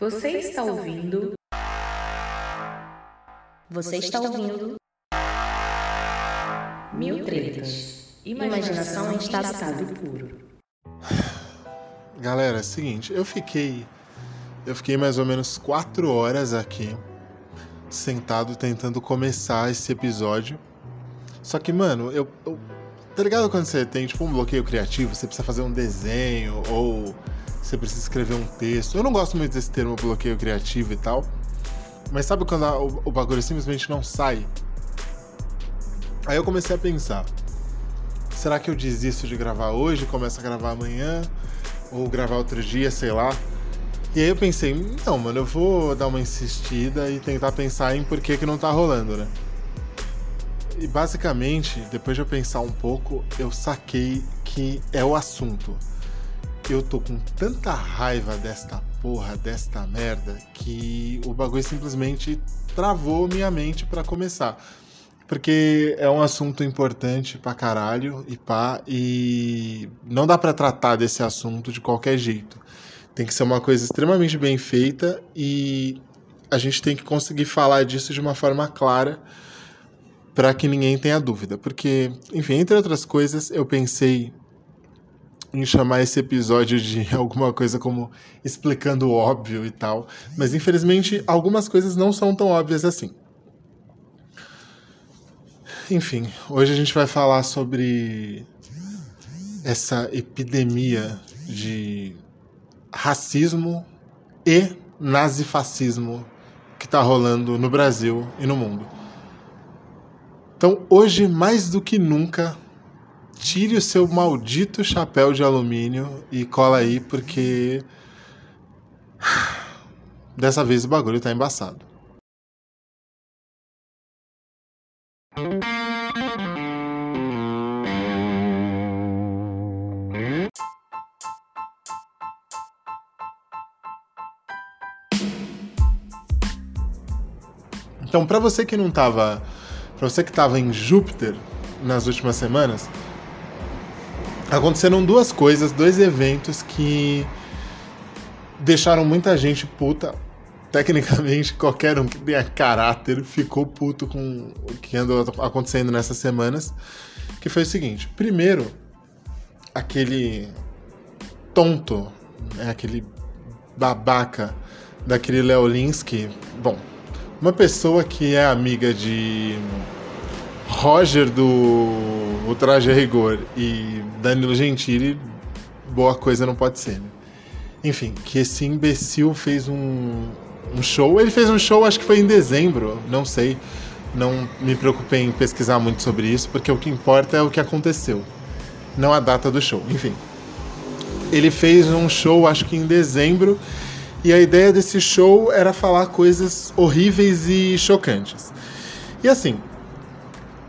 Você está ouvindo? Você está ouvindo? Mil tretas. Imaginação em estado puro. Galera, é o seguinte, eu fiquei. Eu fiquei mais ou menos quatro horas aqui, sentado tentando começar esse episódio. Só que, mano, eu, eu. Tá ligado quando você tem tipo um bloqueio criativo, você precisa fazer um desenho ou você precisa escrever um texto. Eu não gosto muito desse termo bloqueio criativo e tal. Mas sabe quando a, o, o bagulho simplesmente não sai? Aí eu comecei a pensar: será que eu desisto de gravar hoje, começo a gravar amanhã? Ou gravar outro dia, sei lá? E aí eu pensei: não, mano, eu vou dar uma insistida e tentar pensar em por que, que não tá rolando, né? E basicamente, depois de eu pensar um pouco, eu saquei que é o assunto eu tô com tanta raiva desta porra, desta merda, que o bagulho simplesmente travou minha mente para começar. Porque é um assunto importante pra caralho e pá, e não dá para tratar desse assunto de qualquer jeito. Tem que ser uma coisa extremamente bem feita e a gente tem que conseguir falar disso de uma forma clara para que ninguém tenha dúvida. Porque, enfim, entre outras coisas, eu pensei em chamar esse episódio de alguma coisa como explicando o óbvio e tal, mas infelizmente algumas coisas não são tão óbvias assim. Enfim, hoje a gente vai falar sobre essa epidemia de racismo e nazifascismo que está rolando no Brasil e no mundo. Então, hoje mais do que nunca, tire o seu maldito chapéu de alumínio e cola aí, porque. Dessa vez o bagulho tá embaçado. Então, para você que não tava, para você que tava em Júpiter nas últimas semanas, aconteceram duas coisas, dois eventos que deixaram muita gente puta. Tecnicamente, qualquer um que tenha caráter ficou puto com o que andou acontecendo nessas semanas. Que foi o seguinte: primeiro, aquele tonto, né, aquele babaca daquele Leolinsky. Bom, uma pessoa que é amiga de Roger do O Traje a Rigor e Danilo Gentili, boa coisa não pode ser. Né? Enfim, que esse imbecil fez um, um show. Ele fez um show, acho que foi em dezembro, não sei. Não me preocupei em pesquisar muito sobre isso, porque o que importa é o que aconteceu, não a data do show. Enfim, ele fez um show, acho que em dezembro, e a ideia desse show era falar coisas horríveis e chocantes. E assim,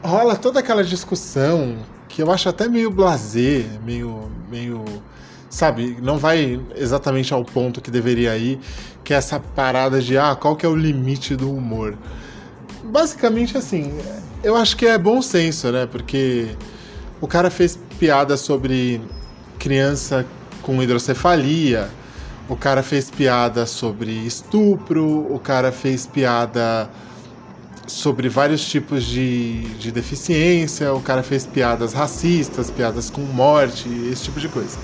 rola toda aquela discussão que eu acho até meio blazer, meio, meio, sabe, não vai exatamente ao ponto que deveria ir, que é essa parada de ah, qual que é o limite do humor. Basicamente assim, eu acho que é bom senso, né? Porque o cara fez piada sobre criança com hidrocefalia, o cara fez piada sobre estupro, o cara fez piada sobre vários tipos de, de deficiência, o cara fez piadas racistas, piadas com morte, esse tipo de coisa.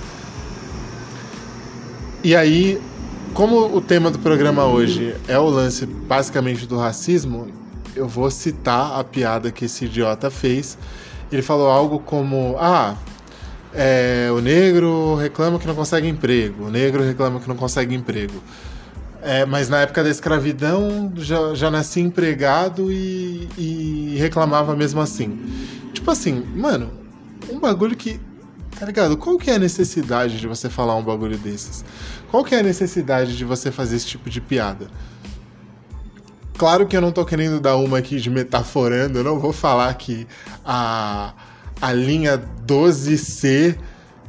E aí, como o tema do programa hoje é o lance basicamente do racismo, eu vou citar a piada que esse idiota fez. Ele falou algo como: Ah, é, o negro reclama que não consegue emprego, o negro reclama que não consegue emprego. É, mas na época da escravidão já, já nasci empregado e, e reclamava mesmo assim. Tipo assim, mano, um bagulho que. Tá ligado? Qual que é a necessidade de você falar um bagulho desses? Qual que é a necessidade de você fazer esse tipo de piada? Claro que eu não tô querendo dar uma aqui de metaforando, eu não vou falar que a, a linha 12C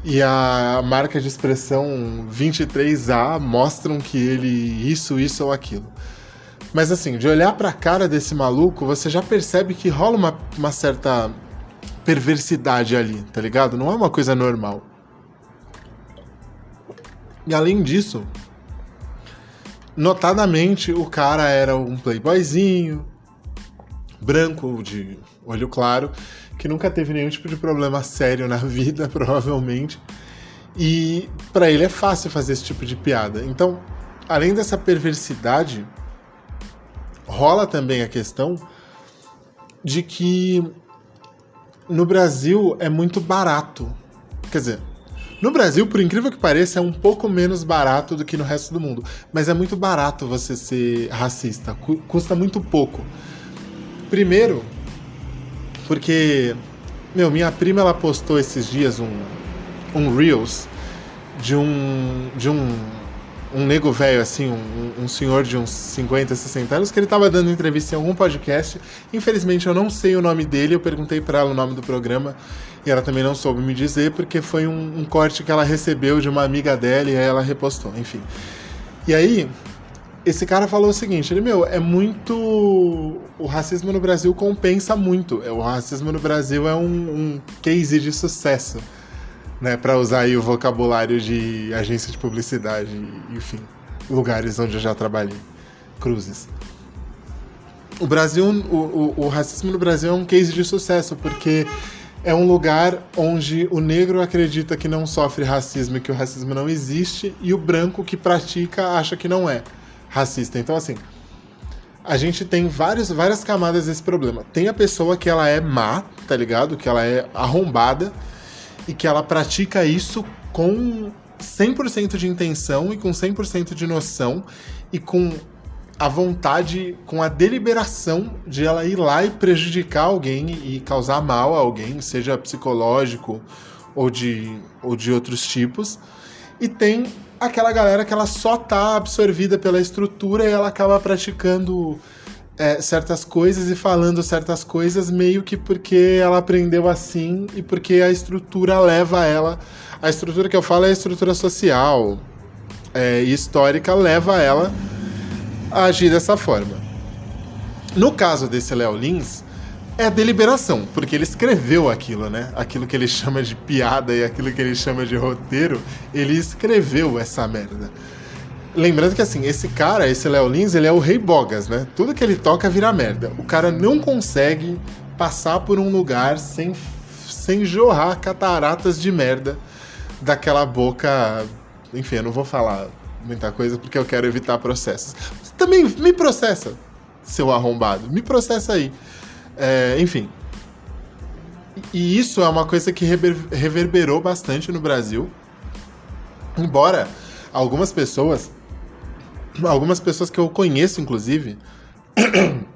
e a marca de expressão 23A mostram que ele isso, isso ou aquilo. Mas assim, de olhar pra cara desse maluco, você já percebe que rola uma, uma certa perversidade ali, tá ligado? Não é uma coisa normal. E além disso, notadamente o cara era um playboyzinho, branco, de olho claro, que nunca teve nenhum tipo de problema sério na vida, provavelmente. E para ele é fácil fazer esse tipo de piada. Então, além dessa perversidade, rola também a questão de que no Brasil é muito barato. Quer dizer, no Brasil, por incrível que pareça, é um pouco menos barato do que no resto do mundo. Mas é muito barato você ser racista. Custa muito pouco. Primeiro, porque, meu, minha prima ela postou esses dias um, um Reels de um. de um. um nego velho, assim, um, um senhor de uns 50, 60 anos, que ele tava dando entrevista em algum podcast. Infelizmente eu não sei o nome dele, eu perguntei para ela o nome do programa e ela também não soube me dizer, porque foi um, um corte que ela recebeu de uma amiga dela e aí ela repostou, enfim. E aí, esse cara falou o seguinte: ele, meu, é muito. O racismo no Brasil compensa muito. O racismo no Brasil é um, um case de sucesso, né? Para usar aí o vocabulário de agência de publicidade, enfim, lugares onde eu já trabalhei, cruzes. O Brasil, o, o, o racismo no Brasil é um case de sucesso, porque é um lugar onde o negro acredita que não sofre racismo e que o racismo não existe, e o branco que pratica acha que não é racista. Então, assim, a gente tem vários, várias camadas desse problema. Tem a pessoa que ela é má, tá ligado? Que ela é arrombada e que ela pratica isso com 100% de intenção e com 100% de noção e com a vontade, com a deliberação de ela ir lá e prejudicar alguém e causar mal a alguém, seja psicológico ou de, ou de outros tipos. E tem aquela galera que ela só tá absorvida pela estrutura e ela acaba praticando é, certas coisas e falando certas coisas meio que porque ela aprendeu assim e porque a estrutura leva ela. A estrutura que eu falo é a estrutura social é, e histórica leva ela a agir dessa forma. No caso desse Léo Lins, é a deliberação, porque ele escreveu aquilo, né? Aquilo que ele chama de piada e aquilo que ele chama de roteiro, ele escreveu essa merda. Lembrando que assim, esse cara, esse Léo Lins, ele é o rei Bogas, né? Tudo que ele toca vira merda. O cara não consegue passar por um lugar sem, sem jorrar cataratas de merda daquela boca. Enfim, eu não vou falar muita coisa porque eu quero evitar processos. Também me processa, seu arrombado. Me processa aí. É, enfim. E isso é uma coisa que reverberou bastante no Brasil. Embora algumas pessoas, algumas pessoas que eu conheço, inclusive,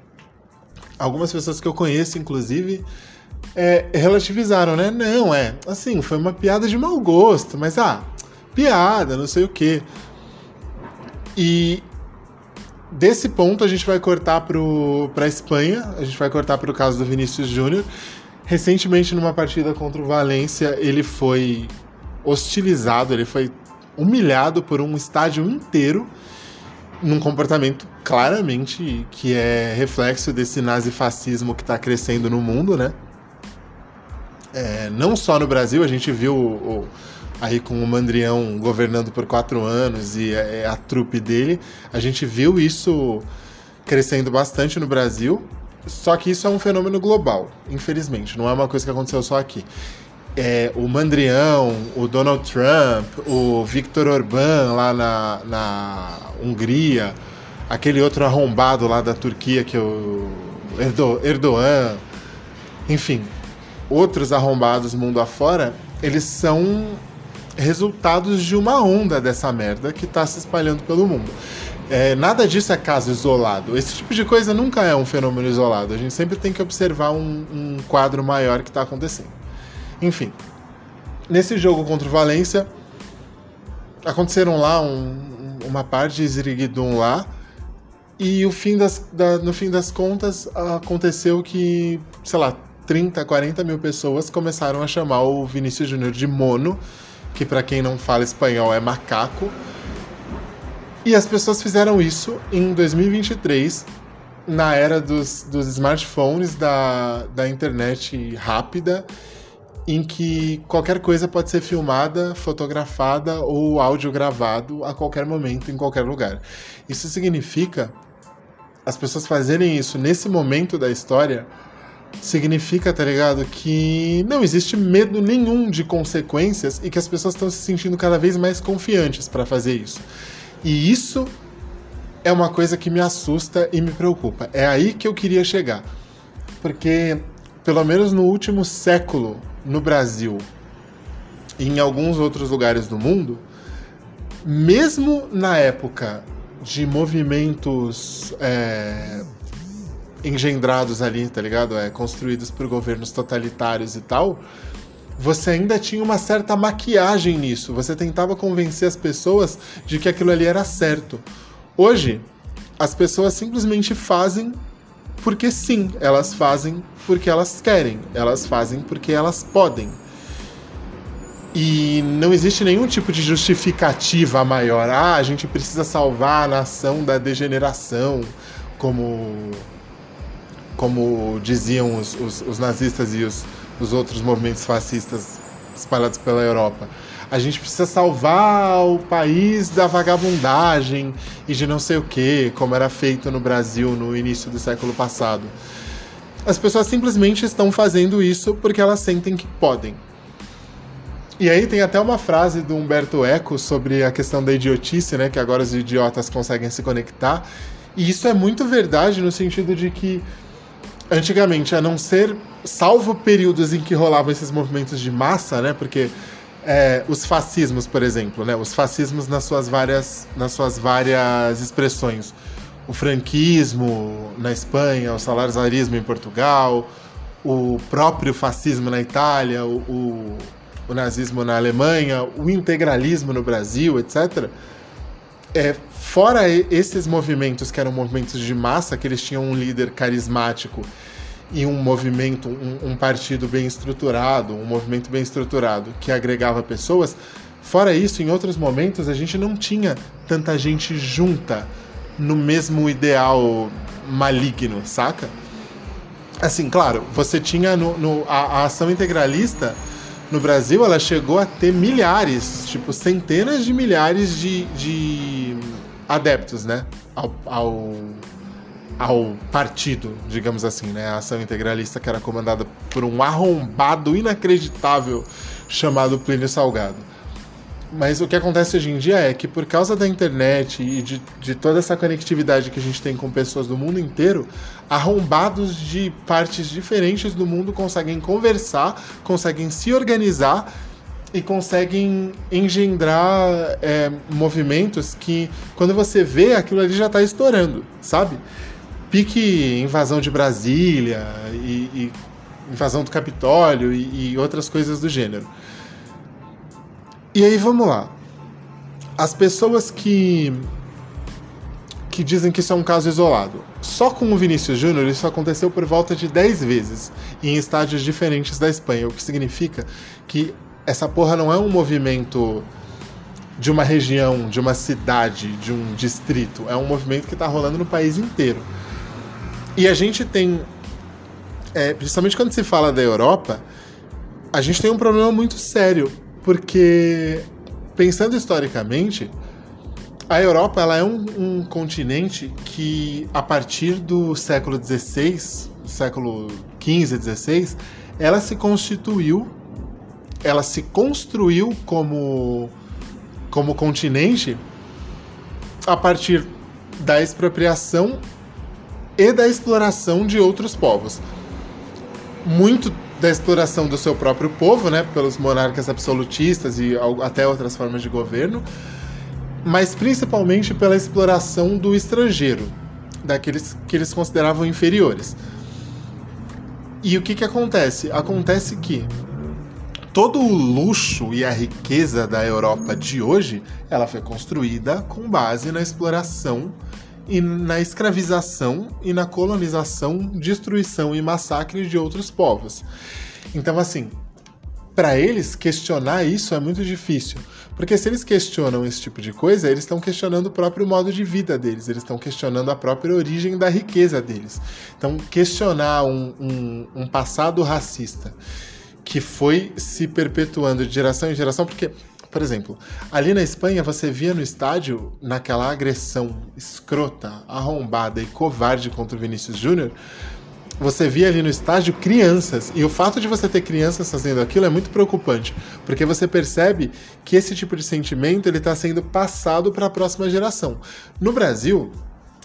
algumas pessoas que eu conheço, inclusive, é, relativizaram, né? Não, é, assim, foi uma piada de mau gosto, mas ah, piada, não sei o quê. E desse ponto a gente vai cortar para a Espanha, a gente vai cortar para o caso do Vinícius Júnior. Recentemente, numa partida contra o Valência, ele foi hostilizado, ele foi humilhado por um estádio inteiro num comportamento claramente que é reflexo desse nazifascismo que está crescendo no mundo, né? É, não só no Brasil, a gente viu o, aí com o Mandrião governando por quatro anos e a, é, é a trupe dele, a gente viu isso crescendo bastante no Brasil. Só que isso é um fenômeno global, infelizmente, não é uma coisa que aconteceu só aqui. É, o Mandrião, o Donald Trump, o Viktor Orbán lá na, na Hungria, aquele outro arrombado lá da Turquia que é o Erdo, Erdogan, enfim, outros arrombados mundo afora, eles são resultados de uma onda dessa merda que está se espalhando pelo mundo. É, nada disso é caso isolado. Esse tipo de coisa nunca é um fenômeno isolado. A gente sempre tem que observar um, um quadro maior que está acontecendo. Enfim, nesse jogo contra o Valência, aconteceram lá um, uma parte de Ziriguidum lá, e o fim das, da, no fim das contas aconteceu que, sei lá, 30, 40 mil pessoas começaram a chamar o Vinícius Júnior de mono que para quem não fala espanhol é macaco. E as pessoas fizeram isso em 2023, na era dos, dos smartphones, da, da internet rápida em que qualquer coisa pode ser filmada, fotografada ou áudio gravado a qualquer momento, em qualquer lugar. Isso significa as pessoas fazerem isso nesse momento da história significa, tá ligado, que não existe medo nenhum de consequências e que as pessoas estão se sentindo cada vez mais confiantes para fazer isso. E isso é uma coisa que me assusta e me preocupa. É aí que eu queria chegar. Porque, pelo menos no último século, no Brasil e em alguns outros lugares do mundo, mesmo na época de movimentos é, engendrados ali, tá ligado? É, construídos por governos totalitários e tal, você ainda tinha uma certa maquiagem nisso. Você tentava convencer as pessoas de que aquilo ali era certo. Hoje, as pessoas simplesmente fazem porque sim, elas fazem porque elas querem, elas fazem porque elas podem. E não existe nenhum tipo de justificativa maior. Ah, a gente precisa salvar a nação da degeneração, como como diziam os, os, os nazistas e os, os outros movimentos fascistas espalhados pela Europa. A gente precisa salvar o país da vagabundagem e de não sei o que, como era feito no Brasil no início do século passado. As pessoas simplesmente estão fazendo isso porque elas sentem que podem. E aí tem até uma frase do Humberto Eco sobre a questão da idiotice, né? Que agora os idiotas conseguem se conectar. E isso é muito verdade no sentido de que antigamente, a não ser, salvo períodos em que rolavam esses movimentos de massa, né? Porque é, os fascismos, por exemplo, né? Os fascismos nas suas várias, nas suas várias expressões. O franquismo na Espanha, o salarizarismo em Portugal, o próprio fascismo na Itália, o, o, o nazismo na Alemanha, o integralismo no Brasil, etc. É, fora esses movimentos que eram movimentos de massa, que eles tinham um líder carismático e um movimento, um, um, partido bem estruturado, um movimento bem estruturado que agregava pessoas. Fora isso, em outros momentos a gente não tinha tanta gente junta no mesmo ideal maligno, saca? Assim, claro, você tinha no, no a, a ação integralista no Brasil, ela chegou a ter milhares, tipo centenas de milhares de, de adeptos, né? Ao, ao, ao, partido, digamos assim, né? A ação integralista que era comandada por um arrombado inacreditável chamado Plínio Salgado. Mas o que acontece hoje em dia é que, por causa da internet e de, de toda essa conectividade que a gente tem com pessoas do mundo inteiro, arrombados de partes diferentes do mundo conseguem conversar, conseguem se organizar e conseguem engendrar é, movimentos que, quando você vê, aquilo ali já está estourando, sabe? Pique invasão de Brasília e, e invasão do Capitólio e, e outras coisas do gênero. E aí vamos lá. As pessoas que que dizem que isso é um caso isolado. Só com o Vinícius Júnior isso aconteceu por volta de 10 vezes em estádios diferentes da Espanha, o que significa que essa porra não é um movimento de uma região, de uma cidade, de um distrito. É um movimento que está rolando no país inteiro. E a gente tem, é, principalmente quando se fala da Europa, a gente tem um problema muito sério, porque pensando historicamente, a Europa ela é um, um continente que a partir do século XVI, século XV, XVI, ela se constituiu ela se construiu como, como continente a partir da expropriação e da exploração de outros povos. Muito da exploração do seu próprio povo, né, pelos monarcas absolutistas e até outras formas de governo, mas principalmente pela exploração do estrangeiro, daqueles que eles consideravam inferiores. E o que, que acontece? Acontece que todo o luxo e a riqueza da Europa de hoje, ela foi construída com base na exploração e na escravização e na colonização, destruição e massacre de outros povos. Então, assim, para eles questionar isso é muito difícil, porque se eles questionam esse tipo de coisa, eles estão questionando o próprio modo de vida deles, eles estão questionando a própria origem da riqueza deles. Então, questionar um, um, um passado racista que foi se perpetuando de geração em geração, porque, por exemplo, ali na Espanha você via no estádio, naquela agressão escrota, arrombada e covarde contra o Vinícius Júnior, você via ali no estádio crianças. E o fato de você ter crianças fazendo aquilo é muito preocupante, porque você percebe que esse tipo de sentimento ele está sendo passado para a próxima geração. No Brasil,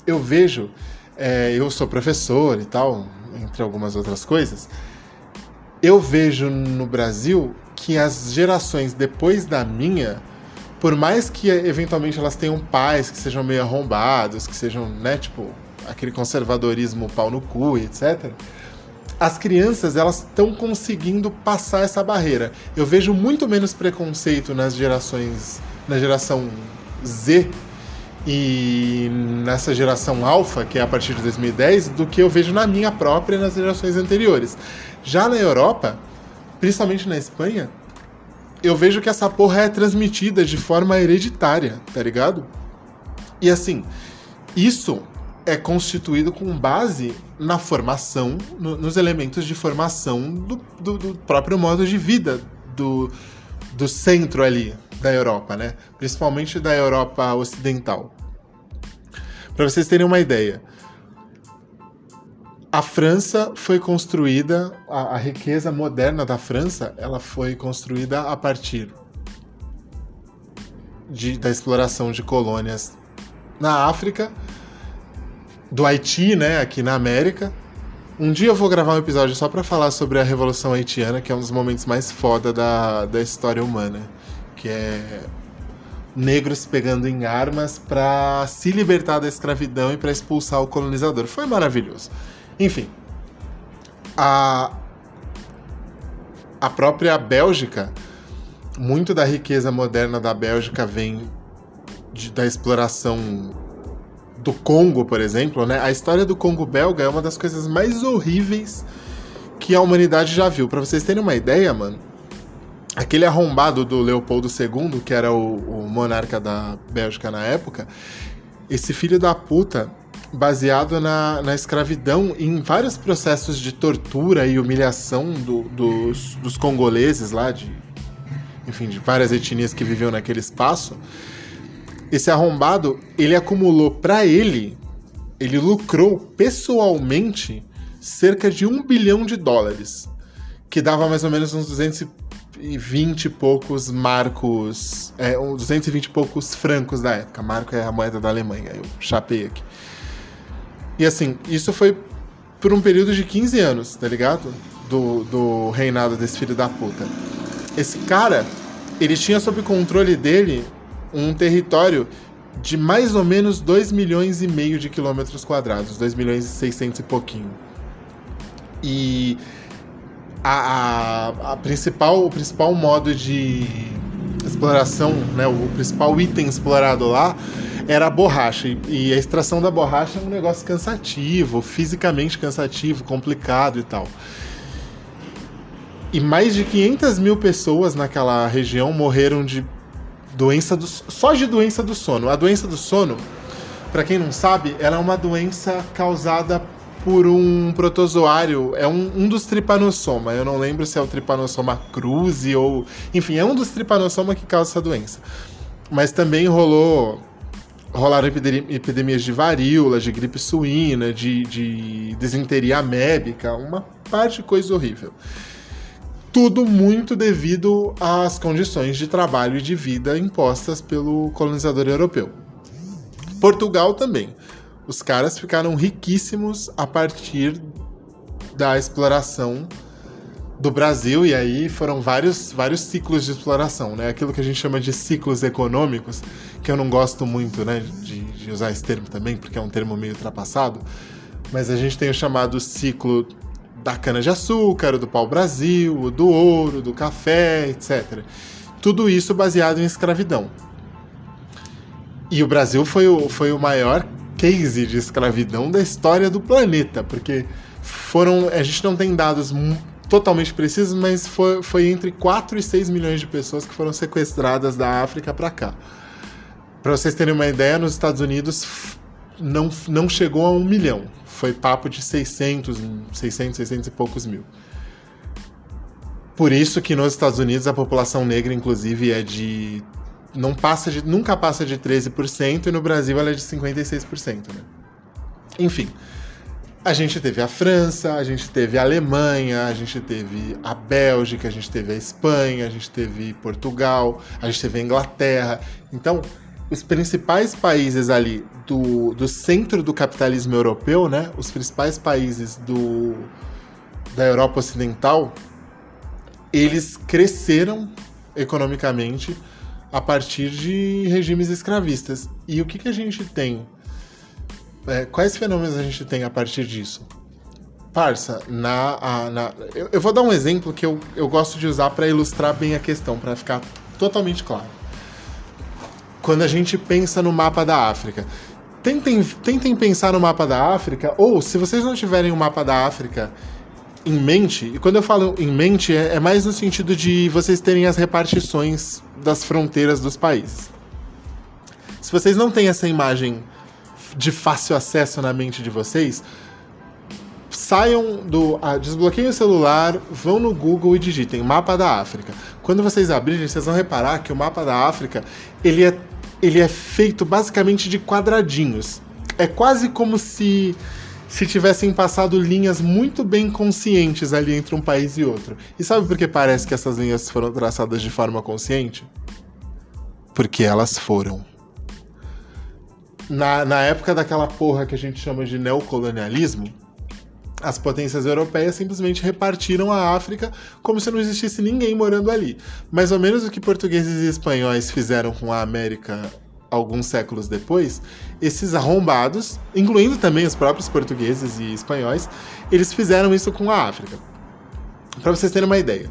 eu vejo, é, eu sou professor e tal, entre algumas outras coisas, eu vejo no Brasil que as gerações depois da minha, por mais que eventualmente elas tenham pais que sejam meio arrombados, que sejam, né, tipo, aquele conservadorismo pau no cu, etc. As crianças elas estão conseguindo passar essa barreira. Eu vejo muito menos preconceito nas gerações, na geração Z e nessa geração alfa, que é a partir de 2010, do que eu vejo na minha própria nas gerações anteriores. Já na Europa, principalmente na Espanha, eu vejo que essa porra é transmitida de forma hereditária, tá ligado? E assim, isso é constituído com base na formação, no, nos elementos de formação do, do, do, próprio modo de vida do, do centro ali da Europa, né? Principalmente da Europa ocidental. Para vocês terem uma ideia, a França foi construída, a, a riqueza moderna da França, ela foi construída a partir de, da exploração de colônias na África do Haiti, né, aqui na América. Um dia eu vou gravar um episódio só para falar sobre a Revolução Haitiana, que é um dos momentos mais foda da, da história humana, que é negros pegando em armas para se libertar da escravidão e para expulsar o colonizador. Foi maravilhoso. Enfim, a a própria Bélgica, muito da riqueza moderna da Bélgica vem de, da exploração do Congo, por exemplo, né? A história do Congo belga é uma das coisas mais horríveis que a humanidade já viu. Para vocês terem uma ideia, mano, aquele arrombado do Leopoldo II, que era o, o monarca da Bélgica na época, esse filho da puta, baseado na, na escravidão em vários processos de tortura e humilhação do, dos, dos congoleses lá, de, enfim, de várias etnias que viviam naquele espaço esse arrombado, ele acumulou para ele, ele lucrou pessoalmente cerca de um bilhão de dólares, que dava mais ou menos uns 220 e poucos marcos, é, 220 e poucos francos da época. Marco é a moeda da Alemanha, eu chapei aqui. E assim, isso foi por um período de 15 anos, tá ligado? Do, do reinado desse filho da puta. Esse cara, ele tinha sob controle dele um território de mais ou menos 2 milhões e meio de quilômetros quadrados, 2 milhões e 600 e pouquinho. E a, a, a, principal, o principal modo de exploração, né, o principal item explorado lá era a borracha. E, e a extração da borracha é um negócio cansativo, fisicamente cansativo, complicado e tal. E mais de 500 mil pessoas naquela região morreram de Doença do, só de doença do sono. A doença do sono, para quem não sabe, ela é uma doença causada por um protozoário, é um, um dos tripanossoma. Eu não lembro se é o tripanossoma cruzi ou. Enfim, é um dos tripanossoma que causa essa doença. Mas também rolou. Rolaram epidemias de varíola, de gripe suína, de, de desinteria amébica, uma parte de coisa horrível tudo muito devido às condições de trabalho e de vida impostas pelo colonizador europeu. Portugal também. Os caras ficaram riquíssimos a partir da exploração do Brasil e aí foram vários, vários ciclos de exploração, né? Aquilo que a gente chama de ciclos econômicos, que eu não gosto muito, né, de, de usar esse termo também, porque é um termo meio ultrapassado, mas a gente tem o chamado ciclo da cana-de-açúcar, do pau-brasil, do ouro, do café, etc. Tudo isso baseado em escravidão. E o Brasil foi o, foi o maior case de escravidão da história do planeta, porque foram. A gente não tem dados totalmente precisos, mas foi, foi entre 4 e 6 milhões de pessoas que foram sequestradas da África para cá. Para vocês terem uma ideia, nos Estados Unidos não, não chegou a um milhão foi papo de 600, 600, 600 e poucos mil. Por isso que nos Estados Unidos a população negra, inclusive, é de. Não passa de, nunca passa de 13% e no Brasil ela é de 56%. Né? Enfim. A gente teve a França, a gente teve a Alemanha, a gente teve a Bélgica, a gente teve a Espanha, a gente teve Portugal, a gente teve a Inglaterra. Então, os principais países ali do, do centro do capitalismo europeu, né? Os principais países do, da Europa Ocidental, eles cresceram economicamente a partir de regimes escravistas. E o que, que a gente tem é, quais fenômenos a gente tem a partir disso? Parça, na, a, na eu, eu, vou dar um exemplo que eu, eu gosto de usar para ilustrar bem a questão, para ficar totalmente claro. Quando a gente pensa no mapa da África, tentem, tentem pensar no mapa da África, ou se vocês não tiverem o um mapa da África em mente, e quando eu falo em mente, é, é mais no sentido de vocês terem as repartições das fronteiras dos países. Se vocês não têm essa imagem de fácil acesso na mente de vocês, saiam do. Ah, desbloqueiem o celular, vão no Google e digitem mapa da África. Quando vocês abrirem, vocês vão reparar que o mapa da África ele é, ele é feito basicamente de quadradinhos. É quase como se se tivessem passado linhas muito bem conscientes ali entre um país e outro. E sabe por que parece que essas linhas foram traçadas de forma consciente? Porque elas foram na, na época daquela porra que a gente chama de neocolonialismo, as potências europeias simplesmente repartiram a África como se não existisse ninguém morando ali. Mais ou menos o que portugueses e espanhóis fizeram com a América alguns séculos depois, esses arrombados, incluindo também os próprios portugueses e espanhóis, eles fizeram isso com a África. Para vocês terem uma ideia,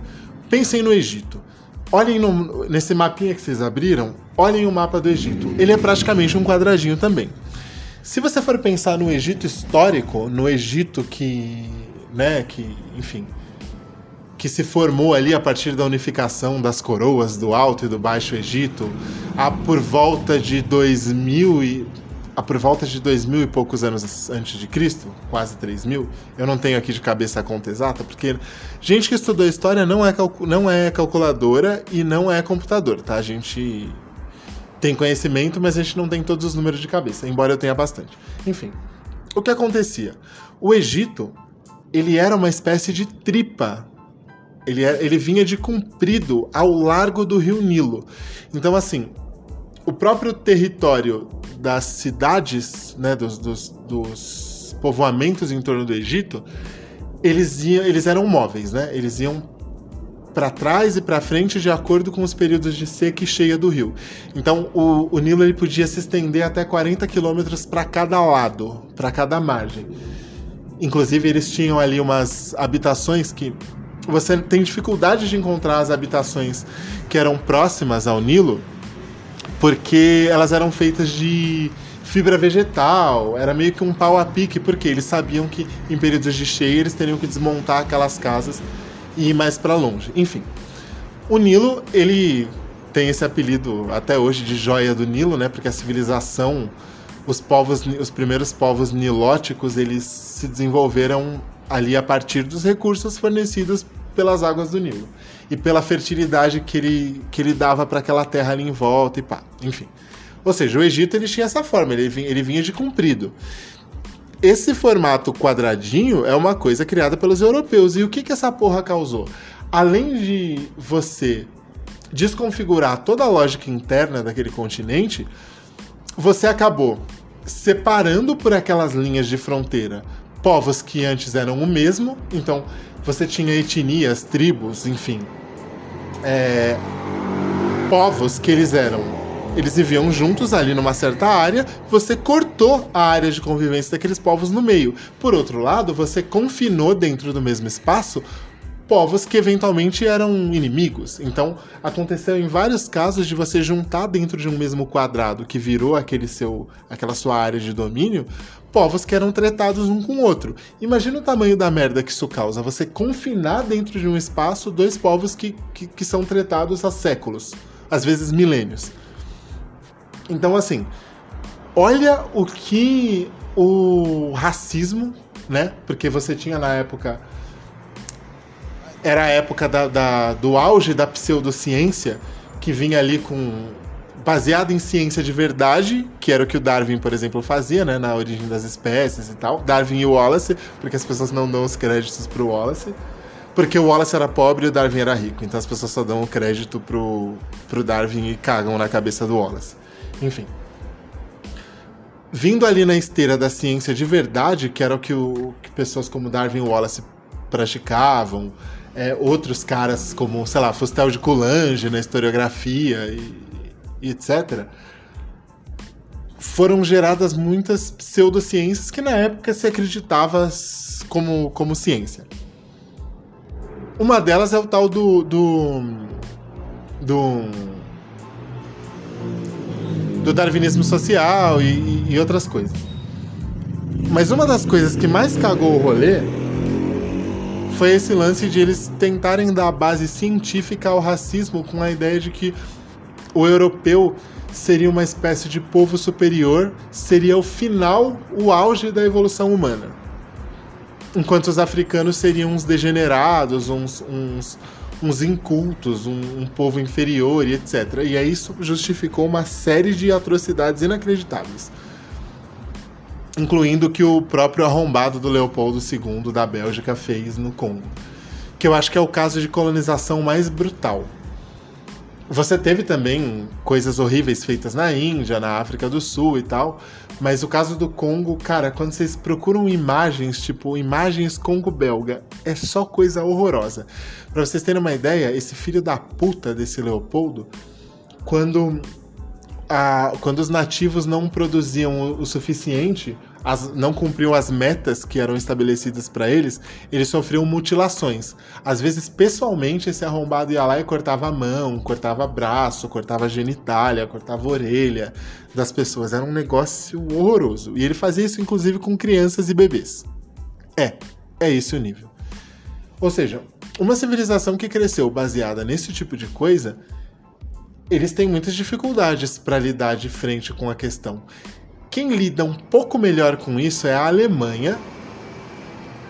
pensem no Egito. Olhem no, nesse mapinha que vocês abriram, olhem o mapa do Egito. Ele é praticamente um quadradinho também. Se você for pensar no Egito histórico, no Egito que, né, que, enfim, que se formou ali a partir da unificação das coroas do Alto e do Baixo Egito, a por volta de 2000 e a por volta de dois mil e poucos anos antes de Cristo, quase três mil. Eu não tenho aqui de cabeça a conta exata, porque gente que estudou história não é, não é calculadora e não é computador, tá? A gente tem conhecimento, mas a gente não tem todos os números de cabeça, embora eu tenha bastante. Enfim, o que acontecia? O Egito, ele era uma espécie de tripa. Ele, era, ele vinha de comprido ao largo do rio Nilo. Então, assim, o próprio território das cidades, né, dos, dos, dos povoamentos em torno do Egito, eles, iam, eles eram móveis, né? Eles iam para trás e para frente de acordo com os períodos de seca e cheia do rio. Então o, o Nilo ele podia se estender até 40 quilômetros para cada lado, para cada margem. Inclusive eles tinham ali umas habitações que você tem dificuldade de encontrar as habitações que eram próximas ao Nilo porque elas eram feitas de fibra vegetal, era meio que um pau a pique, porque eles sabiam que em períodos de cheia eles teriam que desmontar aquelas casas e ir mais para longe. Enfim, o Nilo, ele tem esse apelido até hoje de joia do Nilo, né? Porque a civilização, os povos, os primeiros povos nilóticos, eles se desenvolveram ali a partir dos recursos fornecidos pelas águas do Nilo e pela fertilidade que ele, que ele dava para aquela terra ali em volta e pá, enfim. Ou seja, o Egito ele tinha essa forma, ele vinha, ele vinha de comprido. Esse formato quadradinho é uma coisa criada pelos europeus. E o que, que essa porra causou? Além de você desconfigurar toda a lógica interna daquele continente, você acabou separando por aquelas linhas de fronteira povos que antes eram o mesmo. Então, você tinha etnias, tribos, enfim, é, povos que eles eram. Eles viviam juntos ali numa certa área, você cortou a área de convivência daqueles povos no meio. Por outro lado, você confinou dentro do mesmo espaço povos que eventualmente eram inimigos. Então, aconteceu em vários casos de você juntar dentro de um mesmo quadrado que virou aquele seu, aquela sua área de domínio, povos que eram tratados um com o outro. Imagina o tamanho da merda que isso causa. Você confinar dentro de um espaço dois povos que, que, que são tratados há séculos, às vezes milênios. Então, assim, olha o que o racismo, né? Porque você tinha na época era a época da, da, do auge da pseudociência, que vinha ali com. Baseado em ciência de verdade, que era o que o Darwin, por exemplo, fazia, né, na origem das espécies e tal. Darwin e Wallace, porque as pessoas não dão os créditos pro Wallace. Porque o Wallace era pobre e o Darwin era rico, então as pessoas só dão o crédito pro, pro Darwin e cagam na cabeça do Wallace. Enfim. Vindo ali na esteira da ciência de verdade, que era o que, o, que pessoas como Darwin e Wallace praticavam, é, outros caras como, sei lá, Fustel de Coulange na historiografia e, e etc., foram geradas muitas pseudociências que na época se acreditava como, como ciência. Uma delas é o tal do. do. do, do darwinismo social e, e outras coisas. Mas uma das coisas que mais cagou o rolê foi esse lance de eles tentarem dar base científica ao racismo com a ideia de que o europeu seria uma espécie de povo superior, seria o final, o auge da evolução humana enquanto os africanos seriam uns degenerados, uns, uns, uns incultos, um, um, povo inferior e etc. E aí isso justificou uma série de atrocidades inacreditáveis. Incluindo o que o próprio arrombado do Leopoldo II da Bélgica fez no Congo. Que eu acho que é o caso de colonização mais brutal. Você teve também coisas horríveis feitas na Índia, na África do Sul e tal, mas o caso do Congo, cara, quando vocês procuram imagens, tipo imagens Congo-belga, é só coisa horrorosa. Para vocês terem uma ideia, esse filho da puta desse Leopoldo, quando, a, quando os nativos não produziam o, o suficiente, as, não cumpriam as metas que eram estabelecidas para eles, eles sofriam mutilações. Às vezes, pessoalmente, esse arrombado ia lá e cortava a mão, cortava braço, cortava genitália, cortava orelha das pessoas. Era um negócio horroroso. E ele fazia isso, inclusive, com crianças e bebês. É, é esse o nível. Ou seja, uma civilização que cresceu baseada nesse tipo de coisa, eles têm muitas dificuldades para lidar de frente com a questão. Quem lida um pouco melhor com isso é a Alemanha,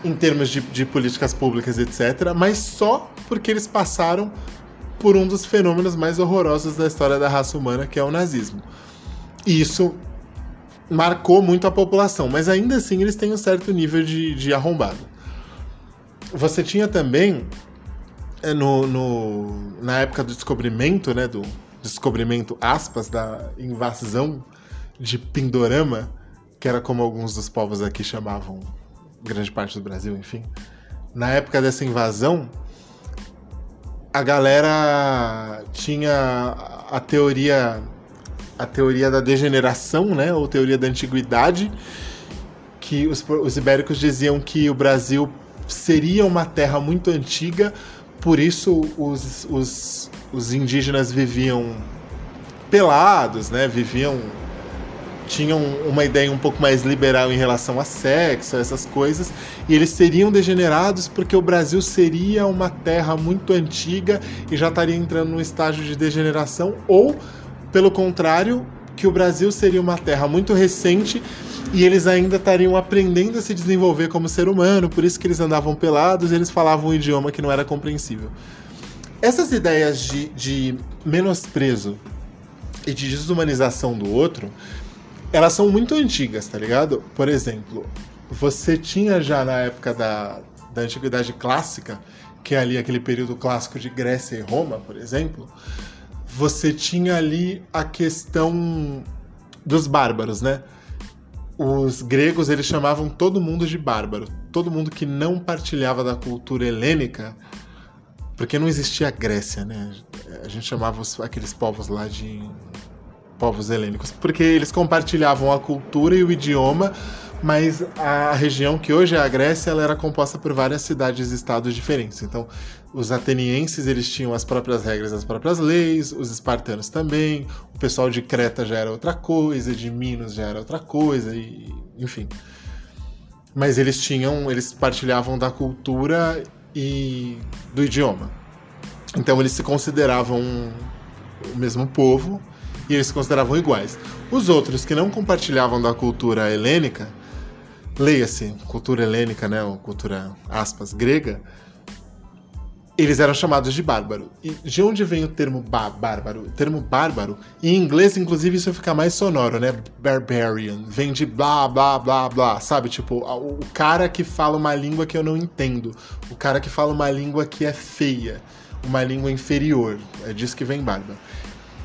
em termos de, de políticas públicas, etc., mas só porque eles passaram por um dos fenômenos mais horrorosos da história da raça humana, que é o nazismo. E isso marcou muito a população, mas ainda assim eles têm um certo nível de, de arrombado. Você tinha também, é, no, no, na época do descobrimento, né, do descobrimento, aspas, da invasão de Pindorama, que era como alguns dos povos aqui chamavam grande parte do Brasil, enfim. Na época dessa invasão, a galera tinha a teoria a teoria da degeneração, né, ou teoria da antiguidade, que os, os ibéricos diziam que o Brasil seria uma terra muito antiga, por isso os, os, os indígenas viviam pelados, né, viviam tinham uma ideia um pouco mais liberal em relação a sexo, essas coisas, e eles seriam degenerados porque o Brasil seria uma terra muito antiga e já estaria entrando num estágio de degeneração, ou, pelo contrário, que o Brasil seria uma terra muito recente e eles ainda estariam aprendendo a se desenvolver como ser humano, por isso que eles andavam pelados e eles falavam um idioma que não era compreensível. Essas ideias de, de menosprezo e de desumanização do outro elas são muito antigas, tá ligado? Por exemplo, você tinha já na época da, da Antiguidade Clássica, que é ali aquele período clássico de Grécia e Roma, por exemplo, você tinha ali a questão dos bárbaros, né? Os gregos eles chamavam todo mundo de bárbaro, todo mundo que não partilhava da cultura helênica, porque não existia a Grécia, né? A gente chamava aqueles povos lá de povos helênicos, porque eles compartilhavam a cultura e o idioma, mas a região que hoje é a Grécia, ela era composta por várias cidades e estados diferentes. Então, os atenienses, eles tinham as próprias regras, as próprias leis, os espartanos também, o pessoal de Creta já era outra coisa, de Minos já era outra coisa, e enfim. Mas eles tinham, eles partilhavam da cultura e do idioma. Então eles se consideravam o mesmo povo, e eles se consideravam iguais. Os outros que não compartilhavam da cultura helênica, leia-se cultura helênica, né, ou cultura aspas grega, eles eram chamados de bárbaro. E de onde vem o termo bárbaro? O termo bárbaro, em inglês, inclusive, isso fica mais sonoro, né? Barbarian. Vem de blá, blá, blá, blá, sabe? Tipo, o cara que fala uma língua que eu não entendo. O cara que fala uma língua que é feia. Uma língua inferior. É disso que vem bárbaro.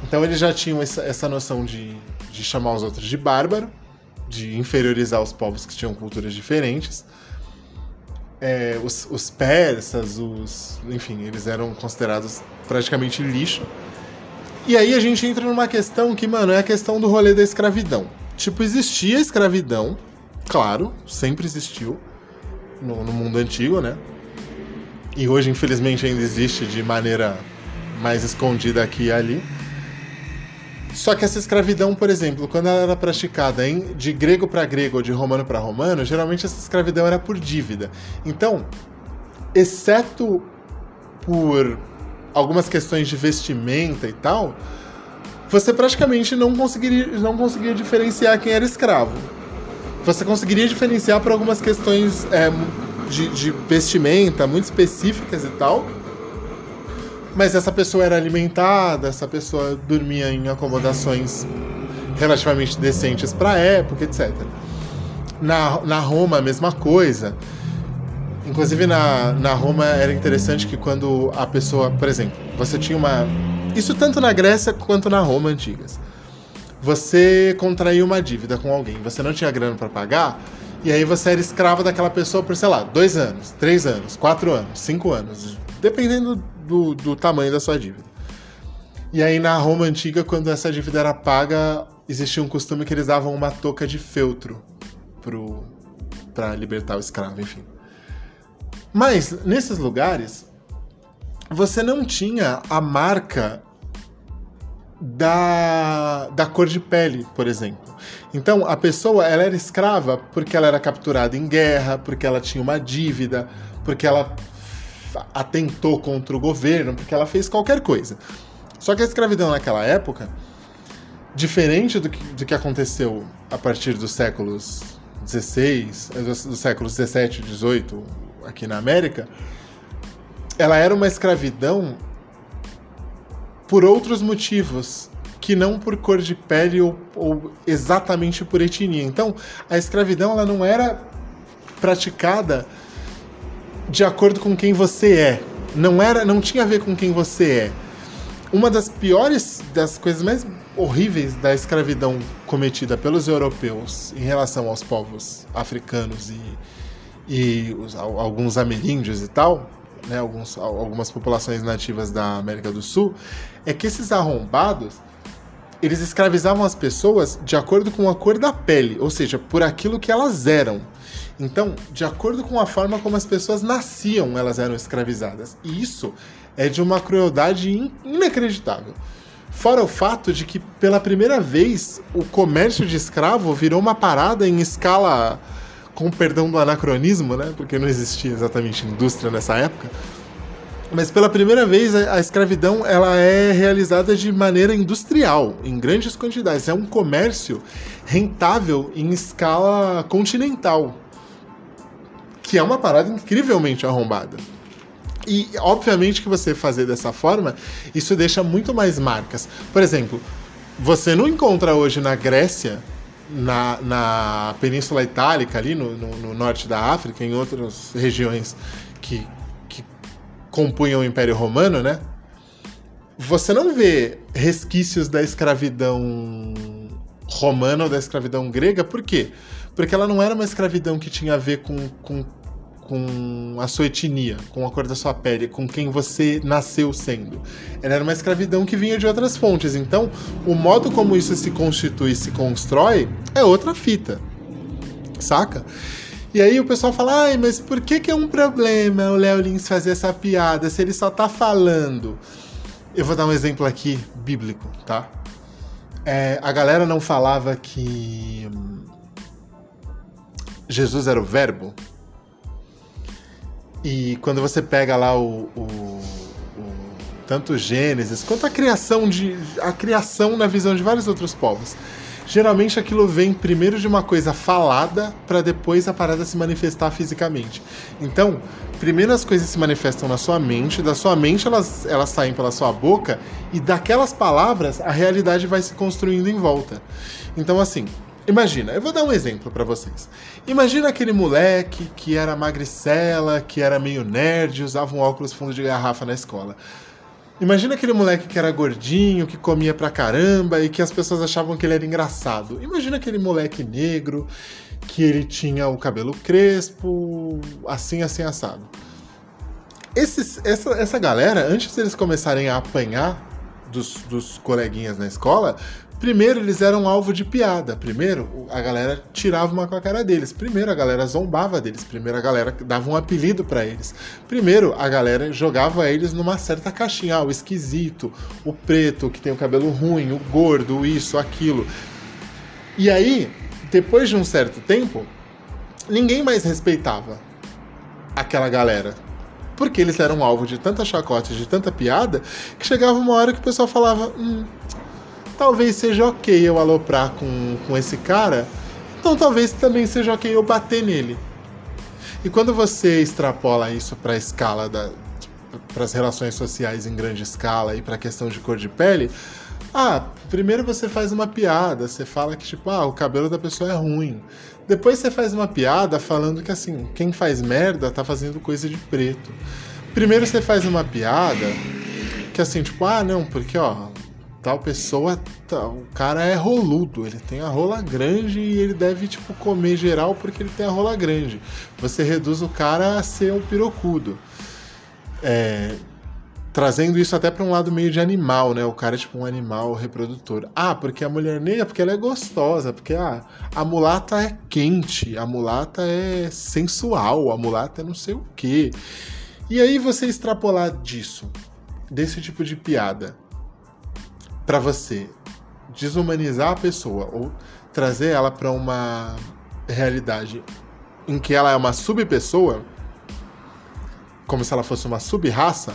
Então eles já tinham essa, noção de, de chamar os outros de bárbaro, de inferiorizar os povos que tinham culturas diferentes é, os, os, persas, os. Enfim, eles eram considerados praticamente lixo. E aí a gente entra numa questão que, mano, é a questão do rolê da escravidão. Tipo, existia escravidão, claro, sempre existiu no, no mundo antigo, né? E hoje, infelizmente, ainda existe de maneira mais escondida aqui e ali. Só que essa escravidão, por exemplo, quando ela era praticada em, de grego para grego ou de romano para romano, geralmente essa escravidão era por dívida. Então, exceto por algumas questões de vestimenta e tal, você praticamente não conseguiria, não conseguia diferenciar quem era escravo. Você conseguiria diferenciar por algumas questões é, de, de vestimenta muito específicas e tal, mas essa pessoa era alimentada, essa pessoa dormia em acomodações relativamente decentes para a época, etc. Na, na Roma, a mesma coisa. Inclusive, na, na Roma era interessante que quando a pessoa, por exemplo, você tinha uma. Isso tanto na Grécia quanto na Roma antigas. Você contraía uma dívida com alguém, você não tinha grana para pagar, e aí você era escravo daquela pessoa por, sei lá, dois anos, três anos, quatro anos, cinco anos, dependendo do, do tamanho da sua dívida. E aí na Roma antiga, quando essa dívida era paga, existia um costume que eles davam uma touca de feltro para libertar o escravo, enfim. Mas nesses lugares você não tinha a marca da, da cor de pele, por exemplo. Então a pessoa ela era escrava porque ela era capturada em guerra, porque ela tinha uma dívida, porque ela atentou contra o governo, porque ela fez qualquer coisa. Só que a escravidão naquela época, diferente do que, do que aconteceu a partir dos séculos XVI, dos, dos séculos 17 e 18 aqui na América, ela era uma escravidão por outros motivos que não por cor de pele ou, ou, exatamente por etnia. Então, a escravidão ela não era praticada de acordo com quem você é. Não era, não tinha a ver com quem você é. Uma das piores, das coisas mais horríveis da escravidão cometida pelos europeus em relação aos povos africanos e, e os, alguns ameríndios e tal, né, alguns, algumas populações nativas da América do Sul, é que esses arrombados eles escravizavam as pessoas de acordo com a cor da pele, ou seja, por aquilo que elas eram. Então, de acordo com a forma como as pessoas nasciam, elas eram escravizadas. E isso é de uma crueldade inacreditável. Fora o fato de que, pela primeira vez, o comércio de escravo virou uma parada em escala, com perdão do anacronismo, né? Porque não existia exatamente indústria nessa época. Mas pela primeira vez a, escravidão ela é realizada de maneira industrial, em grandes quantidades. É um comércio rentável em escala continental que é uma parada incrivelmente arrombada. E, obviamente, que você fazer dessa forma, isso deixa muito mais marcas. Por exemplo, você não encontra hoje na Grécia, na, na Península Itálica, ali no, no, no norte da África, em outras regiões que, que compunham o Império Romano, né? Você não vê resquícios da escravidão romana ou da escravidão grega, por quê? Porque ela não era uma escravidão que tinha a ver com, com com a sua etnia, com a cor da sua pele, com quem você nasceu sendo. Ela era uma escravidão que vinha de outras fontes. Então, o modo como isso se constitui, se constrói, é outra fita. Saca? E aí o pessoal fala, ai, mas por que, que é um problema o Léo Lins fazer essa piada se ele só tá falando? Eu vou dar um exemplo aqui bíblico, tá? É, a galera não falava que Jesus era o verbo? E quando você pega lá o, o, o, tanto Gênesis quanto a criação de a criação na visão de vários outros povos, geralmente aquilo vem primeiro de uma coisa falada para depois a parada se manifestar fisicamente. Então, primeiro as coisas se manifestam na sua mente, da sua mente elas, elas saem pela sua boca e daquelas palavras a realidade vai se construindo em volta. Então, assim, Imagina, eu vou dar um exemplo para vocês. Imagina aquele moleque que era magricela, que era meio nerd, usava um óculos fundo de garrafa na escola. Imagina aquele moleque que era gordinho, que comia pra caramba e que as pessoas achavam que ele era engraçado. Imagina aquele moleque negro que ele tinha o cabelo crespo, assim, assim, assado. Esses, essa, essa galera, antes deles começarem a apanhar dos, dos coleguinhas na escola, Primeiro, eles eram alvo de piada. Primeiro, a galera tirava uma com a cara deles. Primeiro, a galera zombava deles. Primeiro, a galera dava um apelido para eles. Primeiro, a galera jogava eles numa certa caixinha. Ah, o esquisito, o preto, que tem o cabelo ruim, o gordo, isso, aquilo. E aí, depois de um certo tempo, ninguém mais respeitava aquela galera. Porque eles eram alvo de tanta chacota, de tanta piada, que chegava uma hora que o pessoal falava. Hum, talvez seja ok eu aloprar com, com esse cara, então talvez também seja ok eu bater nele. E quando você extrapola isso para a escala da para as relações sociais em grande escala e para a questão de cor de pele, ah, primeiro você faz uma piada, você fala que tipo, ah, o cabelo da pessoa é ruim. Depois você faz uma piada falando que assim, quem faz merda tá fazendo coisa de preto. Primeiro você faz uma piada que assim, tipo, ah, não, porque ó, tal pessoa, tal, o cara é roludo, ele tem a rola grande e ele deve, tipo, comer geral porque ele tem a rola grande. Você reduz o cara a ser um pirocudo. É, trazendo isso até para um lado meio de animal, né? O cara é tipo um animal reprodutor. Ah, porque a mulher negra, porque ela é gostosa, porque ah, a mulata é quente, a mulata é sensual, a mulata é não sei o quê. E aí você extrapolar disso, desse tipo de piada, para você desumanizar a pessoa ou trazer ela para uma realidade em que ela é uma subpessoa, como se ela fosse uma sub-raça.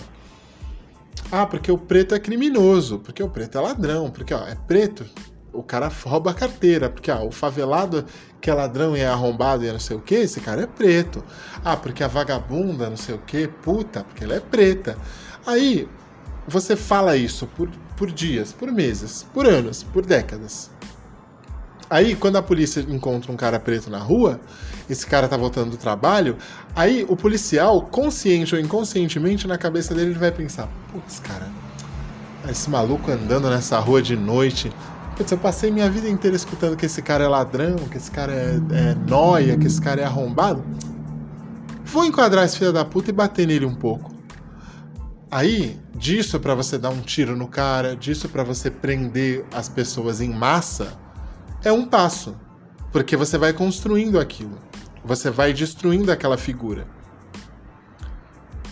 Ah, porque o preto é criminoso, porque o preto é ladrão, porque ó, é preto, o cara rouba a carteira, porque ó, o favelado que é ladrão e é arrombado e é não sei o que, esse cara é preto. Ah, porque a vagabunda, não sei o que, puta, porque ela é preta. Aí você fala isso por, por dias, por meses, por anos, por décadas. Aí, quando a polícia encontra um cara preto na rua, esse cara tá voltando do trabalho, aí o policial, consciente ou inconscientemente, na cabeça dele, ele vai pensar: putz, cara, esse maluco andando nessa rua de noite. Putz, eu passei minha vida inteira escutando que esse cara é ladrão, que esse cara é, é nóia, que esse cara é arrombado. Vou enquadrar esse filho da puta e bater nele um pouco. Aí, disso para você dar um tiro no cara, disso para você prender as pessoas em massa, é um passo. Porque você vai construindo aquilo. Você vai destruindo aquela figura.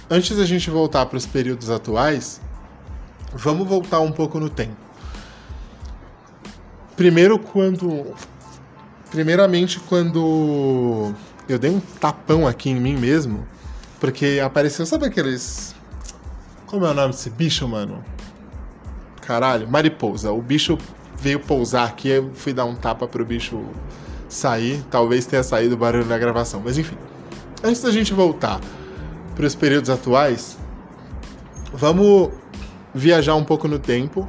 Antes da gente voltar para os períodos atuais, vamos voltar um pouco no tempo. Primeiro quando primeiramente quando eu dei um tapão aqui em mim mesmo, porque apareceu, sabe aqueles como é o nome desse bicho, mano? Caralho, mariposa. O bicho veio pousar aqui, eu fui dar um tapa pro bicho sair. Talvez tenha saído o barulho da gravação, mas enfim. Antes da gente voltar para os períodos atuais, vamos viajar um pouco no tempo,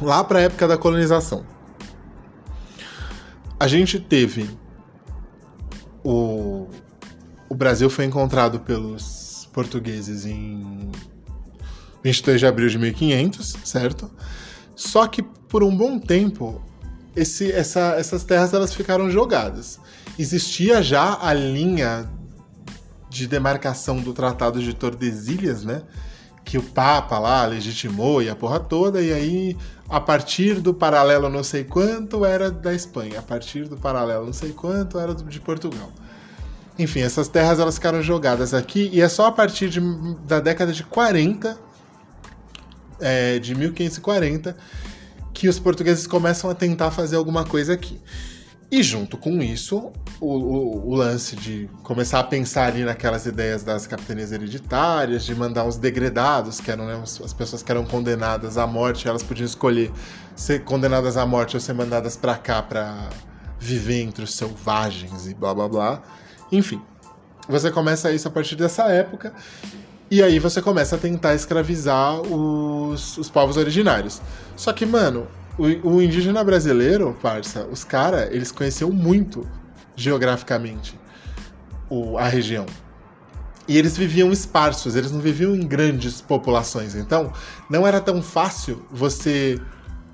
lá para a época da colonização. A gente teve o, o Brasil foi encontrado pelos portugueses em 22 de abril de 1500, certo? Só que por um bom tempo esse, essa, essas terras elas ficaram jogadas. Existia já a linha de demarcação do Tratado de Tordesilhas, né? Que o Papa lá legitimou e a porra toda, e aí a partir do paralelo não sei quanto era da Espanha, a partir do paralelo não sei quanto era de Portugal. Enfim, essas terras elas ficaram jogadas aqui e é só a partir de, da década de 40, é, de 1540, que os portugueses começam a tentar fazer alguma coisa aqui. E junto com isso, o, o, o, lance de começar a pensar ali naquelas ideias das capitanias hereditárias, de mandar uns degredados, que eram né, as pessoas que eram condenadas à morte, elas podiam escolher ser condenadas à morte ou ser mandadas para cá para viver entre os selvagens e blá blá blá. Enfim, você começa isso a partir dessa época. E aí você começa a tentar escravizar os, os povos originários. Só que, mano, o, o indígena brasileiro, parça, os caras, eles conheciam muito geograficamente o, a região. E eles viviam esparsos, eles não viviam em grandes populações. Então, não era tão fácil você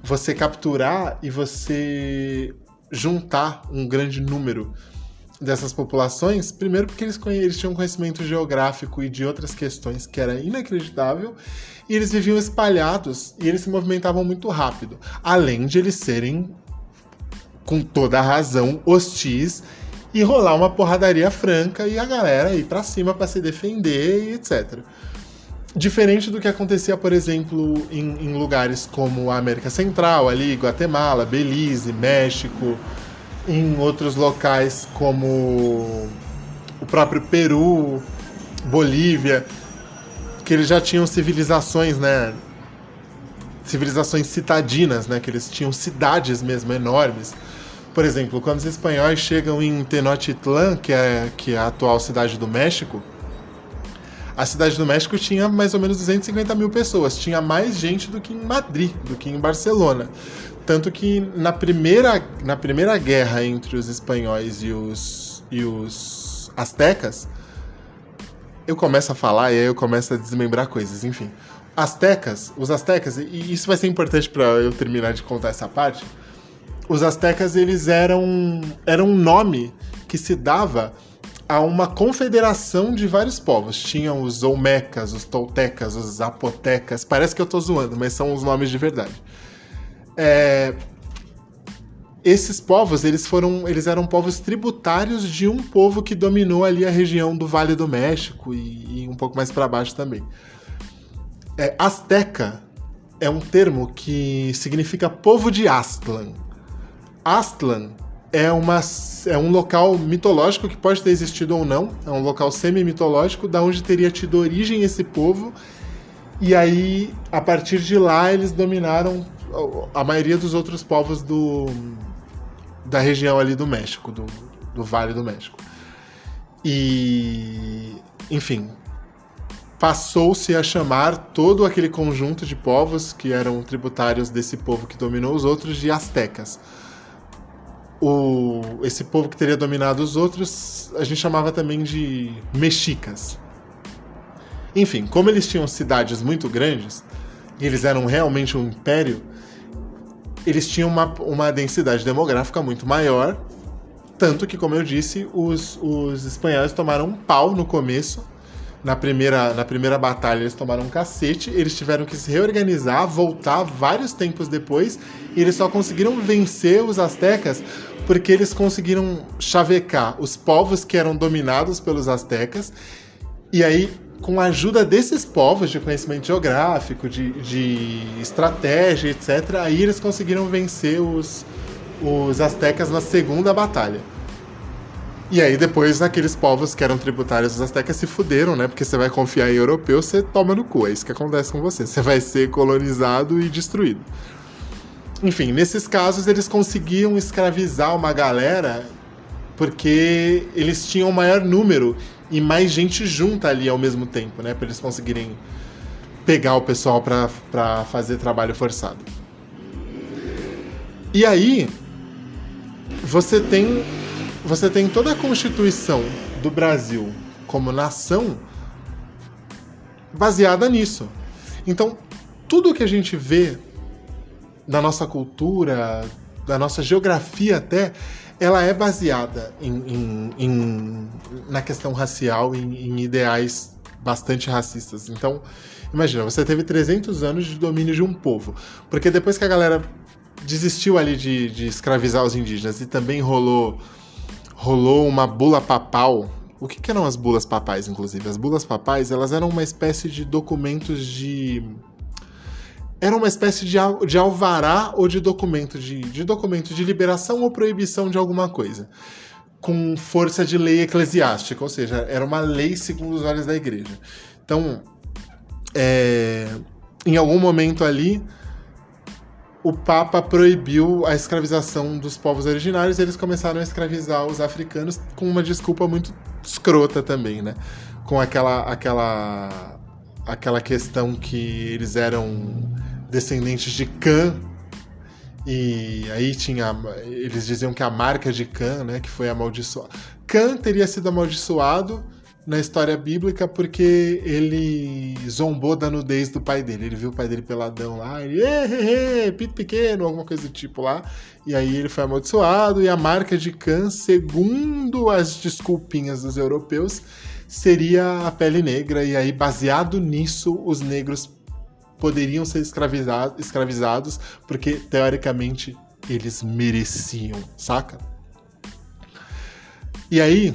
você capturar e você juntar um grande número dessas populações, primeiro porque eles, eles tinham conhecimento geográfico e de outras questões que era inacreditável, e eles viviam espalhados e eles se movimentavam muito rápido, além de eles serem, com toda a razão, hostis e rolar uma porradaria franca e a galera ir para cima para se defender e etc. Diferente do que acontecia, por exemplo, em, em, lugares como a América Central, ali, Guatemala, Belize, México, em outros locais como o próprio Peru, Bolívia, que eles já tinham civilizações, né? Civilizações citadinas, né? Que eles tinham cidades mesmo enormes. Por exemplo, quando os espanhóis chegam em Tenochtitlan, que é, que é a atual cidade do México, a cidade do México tinha mais ou menos 250 mil pessoas. Tinha mais gente do que em Madrid, do que em Barcelona. Tanto que na primeira, na primeira guerra entre os espanhóis e os, e os astecas, eu começo a falar e aí eu começo a desmembrar coisas, enfim. Astecas, os astecas, e isso vai ser importante para eu terminar de contar essa parte. Os astecas, eles eram eram um nome que se dava a uma confederação de vários povos. Tinham os olmecas, os toltecas, os zapotecas. Parece que eu tô zoando, mas são os nomes de verdade. É, esses povos, eles foram, eles eram povos tributários de um povo que dominou ali a região do Vale do México e, e um pouco mais para baixo também. É, Azteca é um termo que significa povo de Aztlan. Aztlan é, uma, é um local mitológico que pode ter existido ou não, é um local semi-mitológico, da onde teria tido origem esse povo. E aí, a partir de lá, eles dominaram a maioria dos outros povos do, da região ali do México, do, do Vale do México. E, enfim, passou-se a chamar todo aquele conjunto de povos que eram tributários desse povo que dominou os outros de astecas. O, esse povo que teria dominado os outros, a gente chamava também de mexicas. Enfim, como eles tinham cidades muito grandes, e eles eram realmente um império, eles tinham uma, uma densidade demográfica muito maior. Tanto que, como eu disse, os, os espanhóis tomaram um pau no começo. Na primeira, na primeira batalha, eles tomaram um cacete. Eles tiveram que se reorganizar, voltar vários tempos depois. E eles só conseguiram vencer os astecas porque eles conseguiram chavecar os povos que eram dominados pelos astecas. E aí com a ajuda desses povos de conhecimento geográfico, de, de estratégia, etc., aí eles conseguiram vencer os, os astecas na segunda batalha. E aí depois aqueles povos que eram tributários dos astecas se fuderam, né? Porque você vai confiar em europeu, você toma no cu. É isso que acontece com você. Você vai ser colonizado e destruído. Enfim, nesses casos eles conseguiam escravizar uma galera porque eles tinham maior número e mais gente junta ali ao mesmo tempo, né? Para eles conseguirem pegar o pessoal para fazer trabalho forçado. E aí você tem você tem toda a constituição do Brasil como nação baseada nisso. Então, tudo que a gente vê da nossa cultura, da nossa geografia até, ela é baseada em, em, em na questão racial, em, em ideais bastante racistas. Então, imagina, você teve 300 anos de domínio de um povo. Porque depois que a galera desistiu ali de, de escravizar os indígenas e também rolou, rolou uma bula papal. O que, que eram as bulas papais, inclusive? As bulas papais, elas eram uma espécie de documentos de era uma espécie de, de alvará ou de documento de, de documento de liberação ou proibição de alguma coisa, com força de lei eclesiástica, ou seja, era uma lei segundo os olhos da igreja. Então, é, em algum momento ali, o Papa proibiu a escravização dos povos originários e eles começaram a escravizar os africanos com uma desculpa muito escrota também, né? Com aquela, aquela, aquela questão que eles eram descendentes de Cã e aí tinha. Eles diziam que a marca de Cã, né? Que foi amaldiçoada. Cã teria sido amaldiçoado na história bíblica porque ele zombou da nudez do pai dele. Ele viu o pai dele peladão lá, ele, ê, pito pequeno, alguma coisa do tipo lá. E aí ele foi amaldiçoado, e a marca de Khan, segundo as desculpinhas dos europeus, seria a pele negra. E aí, baseado nisso, os negros poderiam ser escravizados, escravizados porque, teoricamente, eles mereciam, saca? E aí,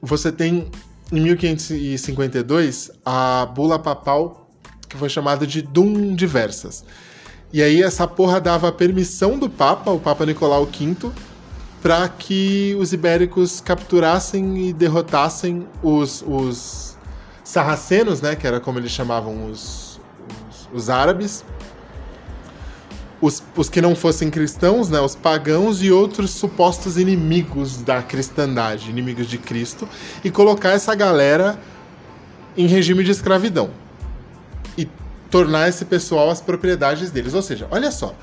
você tem em 1552 a bula papal que foi chamada de Dum Diversas. E aí essa porra dava permissão do Papa, o Papa Nicolau V, para que os ibéricos capturassem e derrotassem os, os sarracenos, né, que era como eles chamavam os, os, árabes, os, os que não fossem cristãos, né, os pagãos e outros supostos inimigos da cristandade, inimigos de Cristo, e colocar essa galera em regime de escravidão e tornar esse pessoal as propriedades deles. Ou seja, olha só,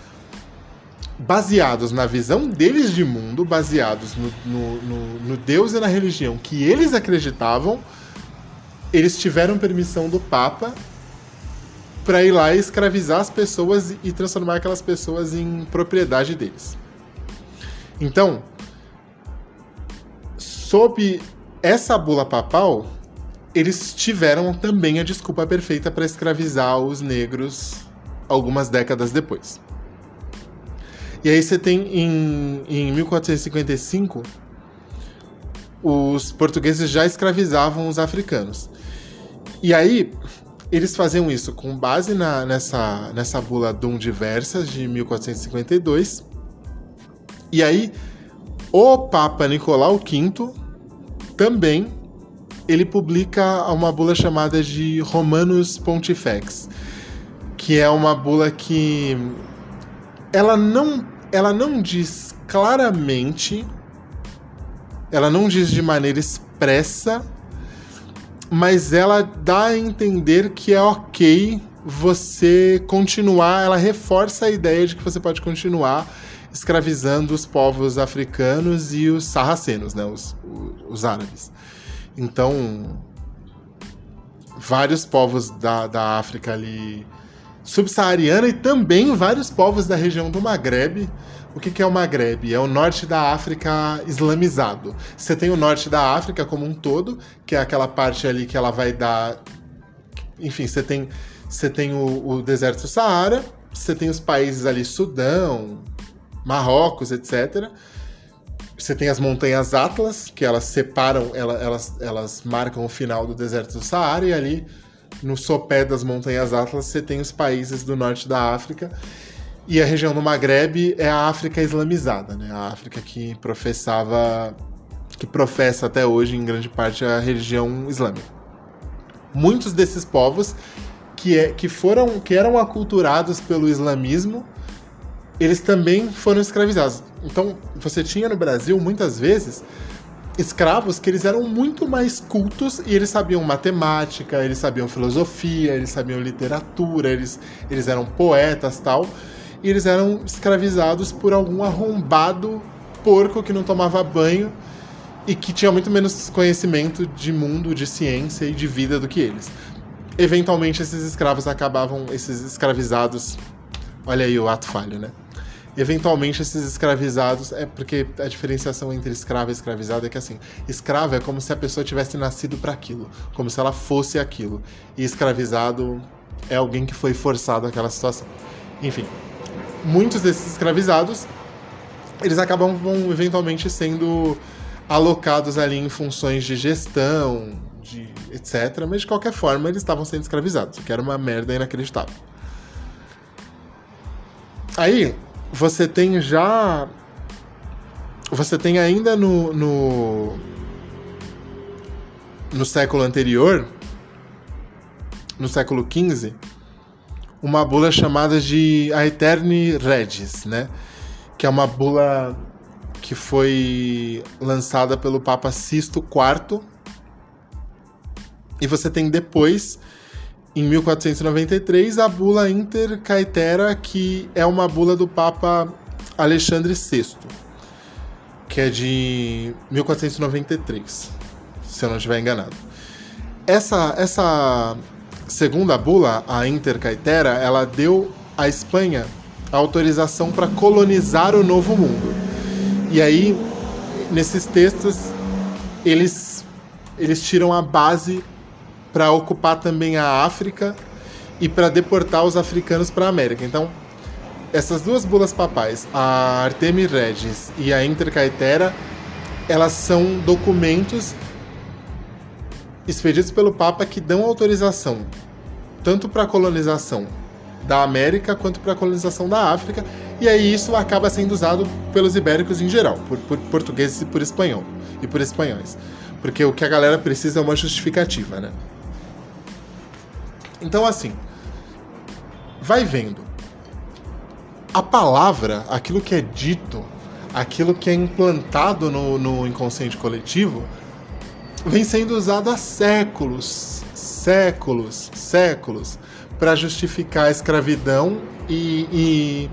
baseados na visão deles de mundo, baseados no, no, no, no Deus e na religião que eles acreditavam, eles tiveram permissão do Papa para ir lá e escravizar as pessoas e transformar aquelas pessoas em propriedade deles. Então, sob essa bula papal, eles tiveram também a desculpa perfeita para escravizar os negros algumas décadas depois. E aí você tem em, em 1455 os portugueses já escravizavam os africanos. E aí eles faziam isso com base na, nessa, nessa bula Dum Diversas de 1452. E aí, o Papa Nicolau V também ele publica uma bula chamada de Romanus Pontifex, que é uma bula que ela não, ela não diz claramente, ela não diz de maneira expressa mas ela dá a entender que é ok você continuar, ela reforça a ideia de que você pode continuar escravizando os povos africanos e os sarracenos, né, os, os árabes. Então, vários povos da, da África ali subsaariana e também vários povos da região do Maghreb o que, é o Maghreb? É o norte da África islamizado. Você tem o norte da África como um todo, que é aquela parte ali que ela vai dar. Enfim, você tem, você tem o, o deserto do Saara, você tem os países ali, Sudão, Marrocos, etc. Você tem as montanhas Atlas, que elas separam, elas, elas marcam o final do deserto do Saara, e ali no sopé das montanhas Atlas você tem os países do norte da África. E a região do Maghreb é a África islamizada, né? A África que professava, que professa até hoje em grande parte a religião islâmica. Muitos desses povos que, é, que foram, que eram aculturados pelo islamismo, eles também foram escravizados. Então, você tinha no Brasil muitas vezes escravos que eles eram muito mais cultos e eles sabiam matemática, eles sabiam filosofia, eles sabiam literatura, eles, eles eram poetas tal e eles eram escravizados por algum arrombado porco que não tomava banho e que tinha muito menos conhecimento de mundo, de ciência e de vida do que eles. Eventualmente esses escravos acabavam, esses escravizados, olha aí o ato falho, né? Eventualmente esses escravizados, é porque a diferenciação entre escravo e escravizado é que assim, escravo é como se a pessoa tivesse nascido para aquilo, como se ela fosse aquilo, e escravizado é alguém que foi forçado àquela situação. Enfim, muitos desses escravizados, eles acabam eventualmente sendo alocados ali em funções de gestão, de etc. Mas de qualquer forma, eles estavam sendo escravizados, o que era uma merda inacreditável. Aí, você tem já. Você tem ainda no, no. No século anterior, no século XV, uma bula chamada de Aeterni Regis, né? Que é uma bula que foi lançada pelo Papa Sisto IV. E você tem depois, em 1493, a bula Inter Caetera, que é uma bula do Papa Alexandre VI, que é de 1493, se eu não estiver enganado. Essa, essa segunda bula, a Inter Caetera, ela deu à Espanha a autorização para colonizar o Novo Mundo. E aí, nesses textos, eles, eles tiram a base para ocupar também a África e para deportar os africanos para a América. Então, essas duas bulas papais, a Artemis Regis e a Inter Caetera, elas são documentos expedidos pelo Papa que dão autorização tanto para a colonização da América quanto para a colonização da África, e aí isso acaba sendo usado pelos ibéricos em geral, por, por portugueses e por espanhol e por espanhóis, porque o que a galera precisa é uma justificativa, né? Então assim, vai vendo. A palavra, aquilo que é dito, aquilo que é implantado no, no inconsciente coletivo, vem sendo usado há séculos, séculos, séculos, para justificar a escravidão e, e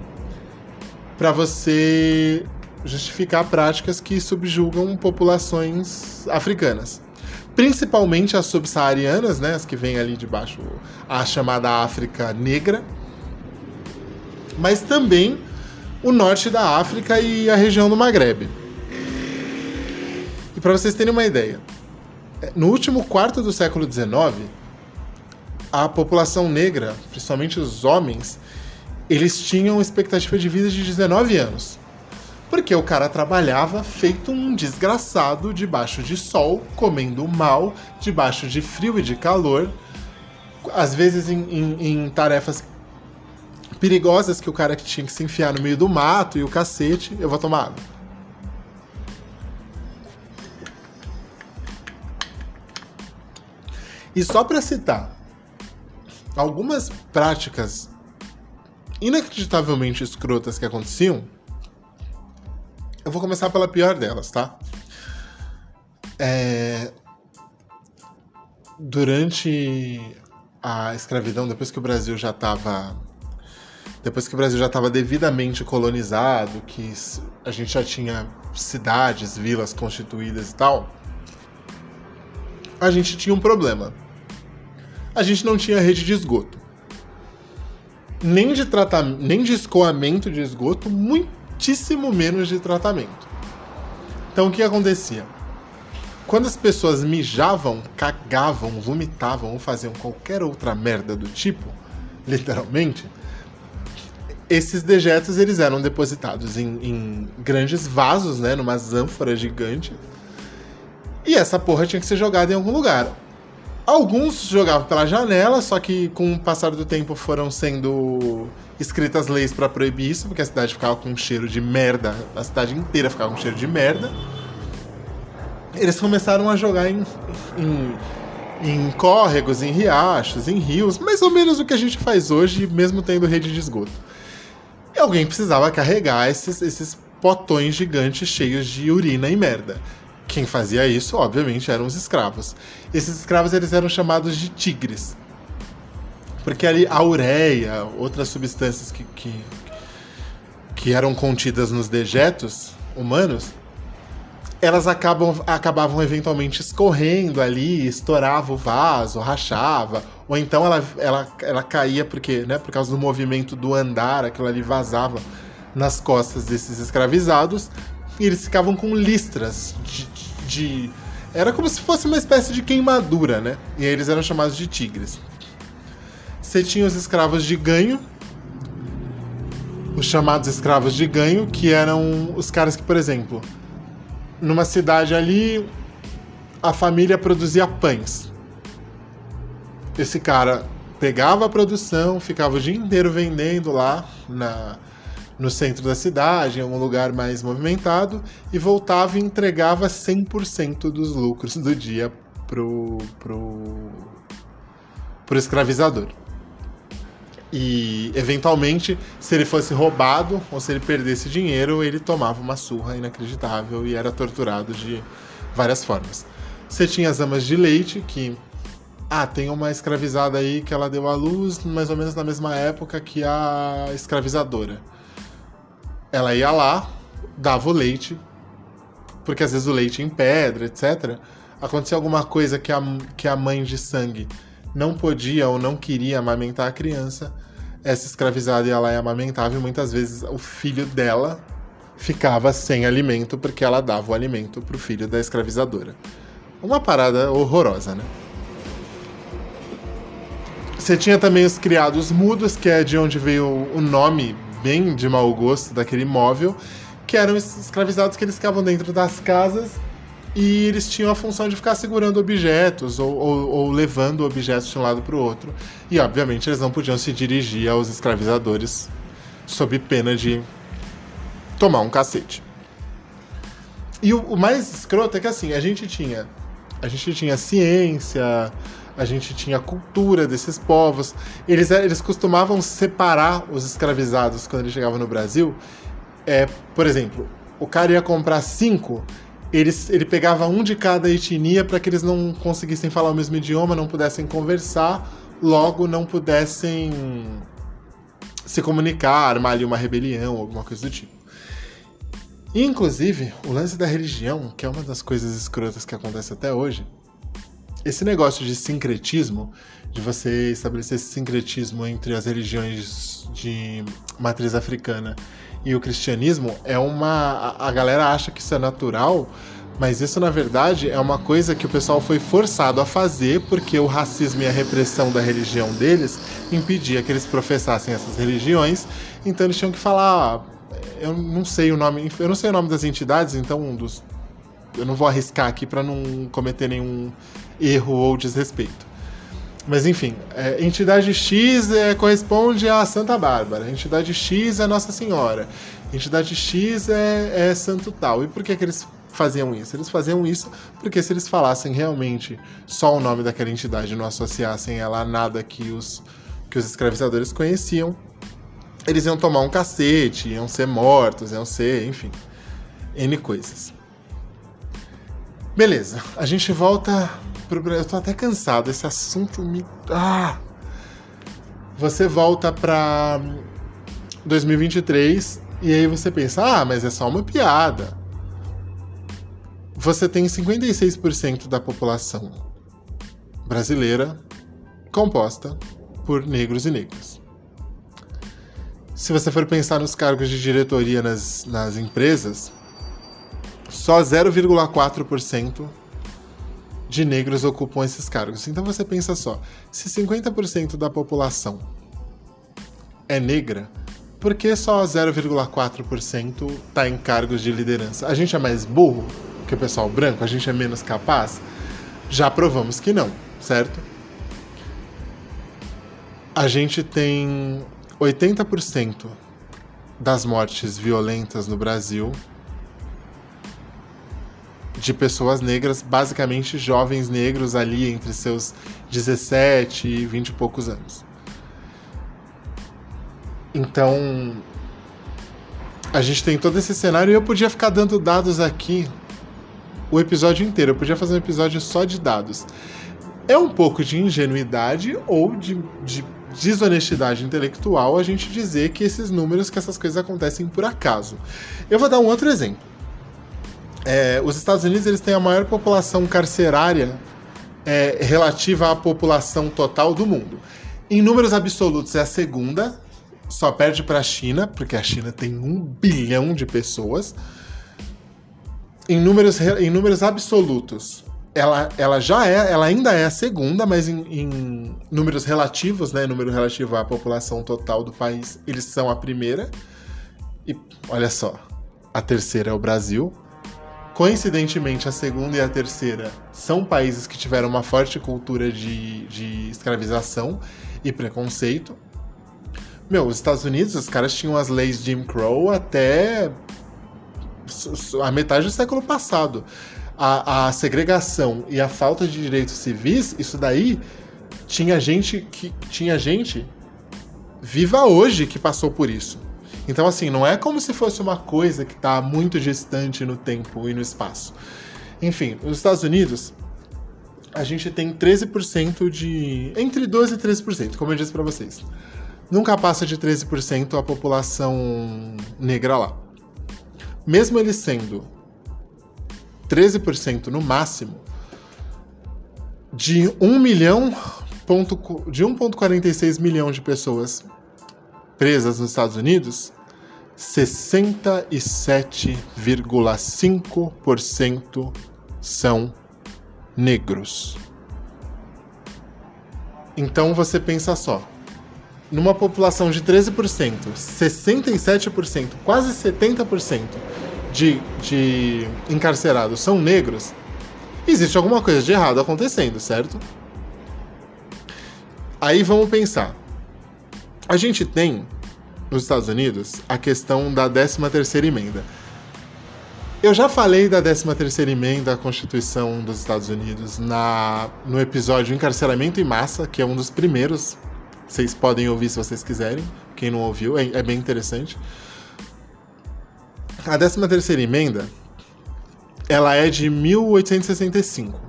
para você justificar práticas que subjugam populações africanas. Principalmente as subsaarianas, né, as que vêm ali de baixo, a chamada África Negra, mas também o norte da África e a região do Maghreb. E para vocês terem uma ideia, no último quarto do século XIX, a população negra, principalmente os homens, eles tinham expectativa de vida de 19 anos. Porque o cara trabalhava feito um desgraçado debaixo de sol, comendo mal, debaixo de frio e de calor, às vezes em, em, em tarefas perigosas que o cara tinha que se enfiar no meio do mato e o cacete. Eu vou tomar água. E só para citar algumas práticas inacreditavelmente escrotas que aconteciam, eu vou começar pela pior delas, tá? É... Durante a escravidão, depois que o Brasil já estava depois que o Brasil já estava devidamente colonizado, que a gente já tinha cidades, vilas constituídas e tal, a gente tinha um problema a gente não tinha rede de esgoto. Nem de tratamento, nem de escoamento de esgoto, muitíssimo menos de tratamento. Então o que acontecia? Quando as pessoas mijavam, cagavam, vomitavam ou faziam qualquer outra merda do tipo, literalmente, esses dejetos eles eram depositados em, em grandes vasos, né, numa ânfora gigante. E essa porra tinha que ser jogada em algum lugar. Alguns jogavam pela janela, só que com o passar do tempo foram sendo escritas leis para proibir isso, porque a cidade ficava com um cheiro de merda, a cidade inteira ficava com um cheiro de merda. Eles começaram a jogar em, em, em córregos, em riachos, em rios, mais ou menos o que a gente faz hoje, mesmo tendo rede de esgoto. E alguém precisava carregar esses, esses potões gigantes cheios de urina e merda. Quem fazia isso, obviamente, eram os escravos. Esses escravos eles eram chamados de tigres. Porque ali a ureia, outras substâncias que, que, que eram contidas nos dejetos humanos, elas acabam, acabavam eventualmente escorrendo ali, estourava o vaso, rachava, ou então ela, ela, ela caía porque, né, por causa do movimento do andar, aquilo ali vazava nas costas desses escravizados, e eles ficavam com listras de, de, Era como se fosse uma espécie de queimadura, né? E eles eram chamados de tigres. Você tinha os escravos de ganho, os chamados escravos de ganho, que eram os caras que, por exemplo, numa cidade ali, a família produzia pães. Esse cara pegava a produção, ficava o dia inteiro vendendo lá na, no centro da cidade, em algum lugar mais movimentado, e voltava e entregava 100% dos lucros do dia pro, pro, pro escravizador. E, eventualmente, se ele fosse roubado ou se ele perdesse dinheiro, ele tomava uma surra inacreditável e era torturado de várias formas. Você tinha as amas de leite, que. Ah, tem uma escravizada aí que ela deu à luz mais ou menos na mesma época que a escravizadora. Ela ia lá, dava o leite, porque às vezes o leite em pedra, etc. Acontecia alguma coisa que a, que a mãe de sangue não podia ou não queria amamentar a criança, essa escravizada ia lá e amamentava, e muitas vezes o filho dela ficava sem alimento porque ela dava o alimento para o filho da escravizadora. Uma parada horrorosa, né? Você tinha também os criados mudos, que é de onde veio o nome bem de mau gosto daquele móvel, que eram escravizados que eles ficavam dentro das casas e eles tinham a função de ficar segurando objetos ou, ou, ou levando objetos de um lado para o outro. E, obviamente, eles não podiam se dirigir aos escravizadores sob pena de tomar um cacete. E o, o, mais escroto é que, assim, a gente tinha... A gente tinha ciência, a gente tinha cultura desses povos. Eles, eles costumavam separar os escravizados quando eles chegavam no Brasil. É, por exemplo, o cara ia comprar cinco eles, ele pegava um de cada etnia para que eles não conseguissem falar o mesmo idioma, não pudessem conversar, logo não pudessem se comunicar, armar ali uma rebelião, alguma coisa do tipo. Inclusive, o lance da religião, que é uma das coisas escrotas que acontece até hoje, esse negócio de sincretismo, de você estabelecer esse sincretismo entre as religiões de matriz africana e o cristianismo é uma. A galera acha que isso é natural, mas isso na verdade é uma coisa que o pessoal foi forçado a fazer porque o racismo e a repressão da religião deles impedia que eles professassem essas religiões, então eles tinham que falar. Ah, eu não sei o nome, eu não sei o nome das entidades, então um dos, eu não vou arriscar aqui para não cometer nenhum erro ou desrespeito. Mas enfim, é, entidade X é, corresponde a Santa Bárbara, entidade X é Nossa Senhora, entidade X é, é santo tal. E por que, que eles faziam isso? Eles faziam isso porque se eles falassem realmente só o nome daquela entidade e não associassem ela a nada que os, que os escravizadores conheciam, eles iam tomar um cacete, iam ser mortos, iam ser, enfim, N coisas. Beleza, a gente volta eu tô até cansado, esse assunto me. Ah! Você volta pra 2023 e aí você pensa, ah, mas é só uma piada. Você tem 56% da população brasileira composta por negros e negras. Se você for pensar nos cargos de diretoria nas, nas empresas, só 0,4% de negros ocupam esses cargos. Então você pensa só, se 50% da população é negra, por que só 0,4% está em cargos de liderança? A gente é mais burro que o pessoal branco? A gente é menos capaz? Já provamos que não, certo? A gente tem 80% das mortes violentas no Brasil de pessoas negras, basicamente jovens negros ali entre seus 17 e 20 e poucos anos. Então, a gente tem todo esse cenário e eu podia ficar dando dados aqui o episódio inteiro, eu podia fazer um episódio só de dados. É um pouco de ingenuidade ou de, de desonestidade intelectual a gente dizer que esses números, que essas coisas acontecem por acaso. Eu vou dar um outro exemplo. É, os Estados Unidos eles têm a maior população carcerária é, relativa à população total do mundo. Em números absolutos é a segunda, só perde para a China, porque a China tem um bilhão de pessoas. Em números, em números absolutos, ela, ela já é, ela ainda é a segunda, mas em, em números relativos, né, número relativo à população total do país, eles são a primeira. E olha só, a terceira é o Brasil, Coincidentemente, a segunda e a terceira são países que tiveram uma forte cultura de, de escravização e preconceito. Meu, os Estados Unidos, os caras tinham as leis Jim Crow até a metade do século passado. A, a segregação e a falta de direitos civis, isso daí tinha gente que tinha gente viva hoje que passou por isso. Então, assim, não é como se fosse uma coisa que está muito distante no tempo e no espaço. Enfim, os Estados Unidos, a gente tem 13% de. entre 12% e 13%, como eu disse para vocês. Nunca passa de 13% a população negra lá. Mesmo ele sendo 13% no máximo, de 1 milhão de 1,46 milhão de pessoas presas nos Estados Unidos, 67,5% são negros. Então você pensa só, numa população de 13%, 67%, quase 70% de, de encarcerados são negros, existe alguma coisa de errado acontecendo, certo? Aí vamos pensar. A gente tem nos Estados Unidos a questão da 13ª emenda. Eu já falei da 13ª emenda à Constituição dos Estados Unidos na no episódio Encarceramento em Massa, que é um dos primeiros. Vocês podem ouvir se vocês quiserem. Quem não ouviu, é, é bem interessante. A 13ª emenda, ela é de 1865,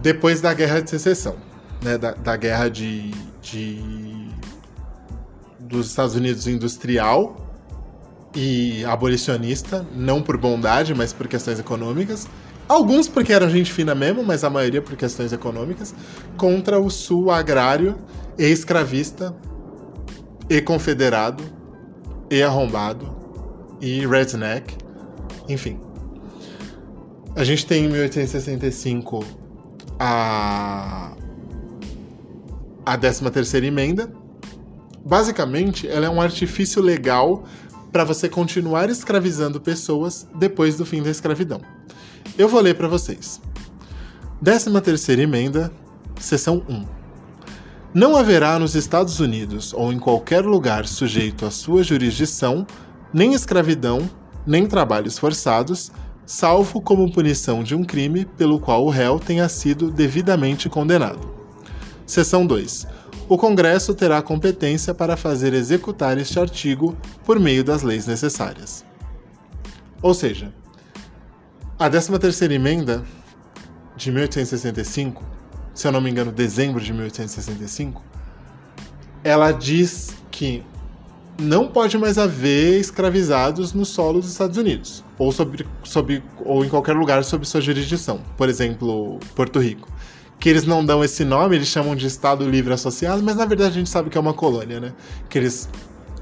depois da Guerra de Secessão né, da, da guerra de, de, dos Estados Unidos industrial e abolicionista, não por bondade, mas por questões econômicas. Alguns porque eram gente fina mesmo, mas a maioria por questões econômicas, contra o sul agrário e escravista e confederado e arrombado e redneck, enfim. A gente tem em 1865 a a 13ª emenda. Basicamente, ela é um artifício legal para você continuar escravizando pessoas depois do fim da escravidão. Eu vou ler para vocês. 13ª emenda, seção 1. Não haverá nos Estados Unidos ou em qualquer lugar sujeito à sua jurisdição nem escravidão, nem trabalhos forçados, salvo como punição de um crime pelo qual o réu tenha sido devidamente condenado. Seção 2. O Congresso terá competência para fazer executar este artigo por meio das leis necessárias. Ou seja, a 13ª emenda de 1865, se eu não me engano, dezembro de 1865, ela diz que não pode mais haver escravizados no solo dos Estados Unidos, ou, sobre, sobre, ou em qualquer lugar sob sua jurisdição, por exemplo, Porto Rico que eles não dão esse nome, eles chamam de Estado Livre Associado, mas na verdade a gente sabe que é uma colônia, né? Que eles,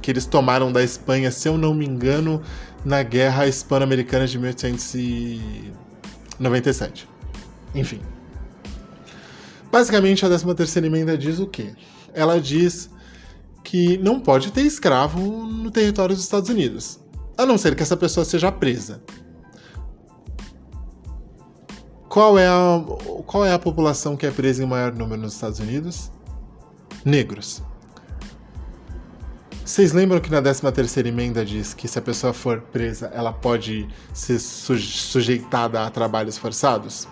que eles tomaram da Espanha, se eu não me engano, na Guerra Hispano-Americana de 1897. Enfim. Basicamente, a 13ª emenda diz o quê? Ela diz que não pode ter escravo no território dos Estados Unidos, a não ser que essa pessoa seja presa. Qual é, a, qual é a população que é presa em maior número nos Estados Unidos? Negros. Vocês lembram que na 13ª emenda diz que se a pessoa for presa, ela pode ser sujeitada a trabalhos forçados?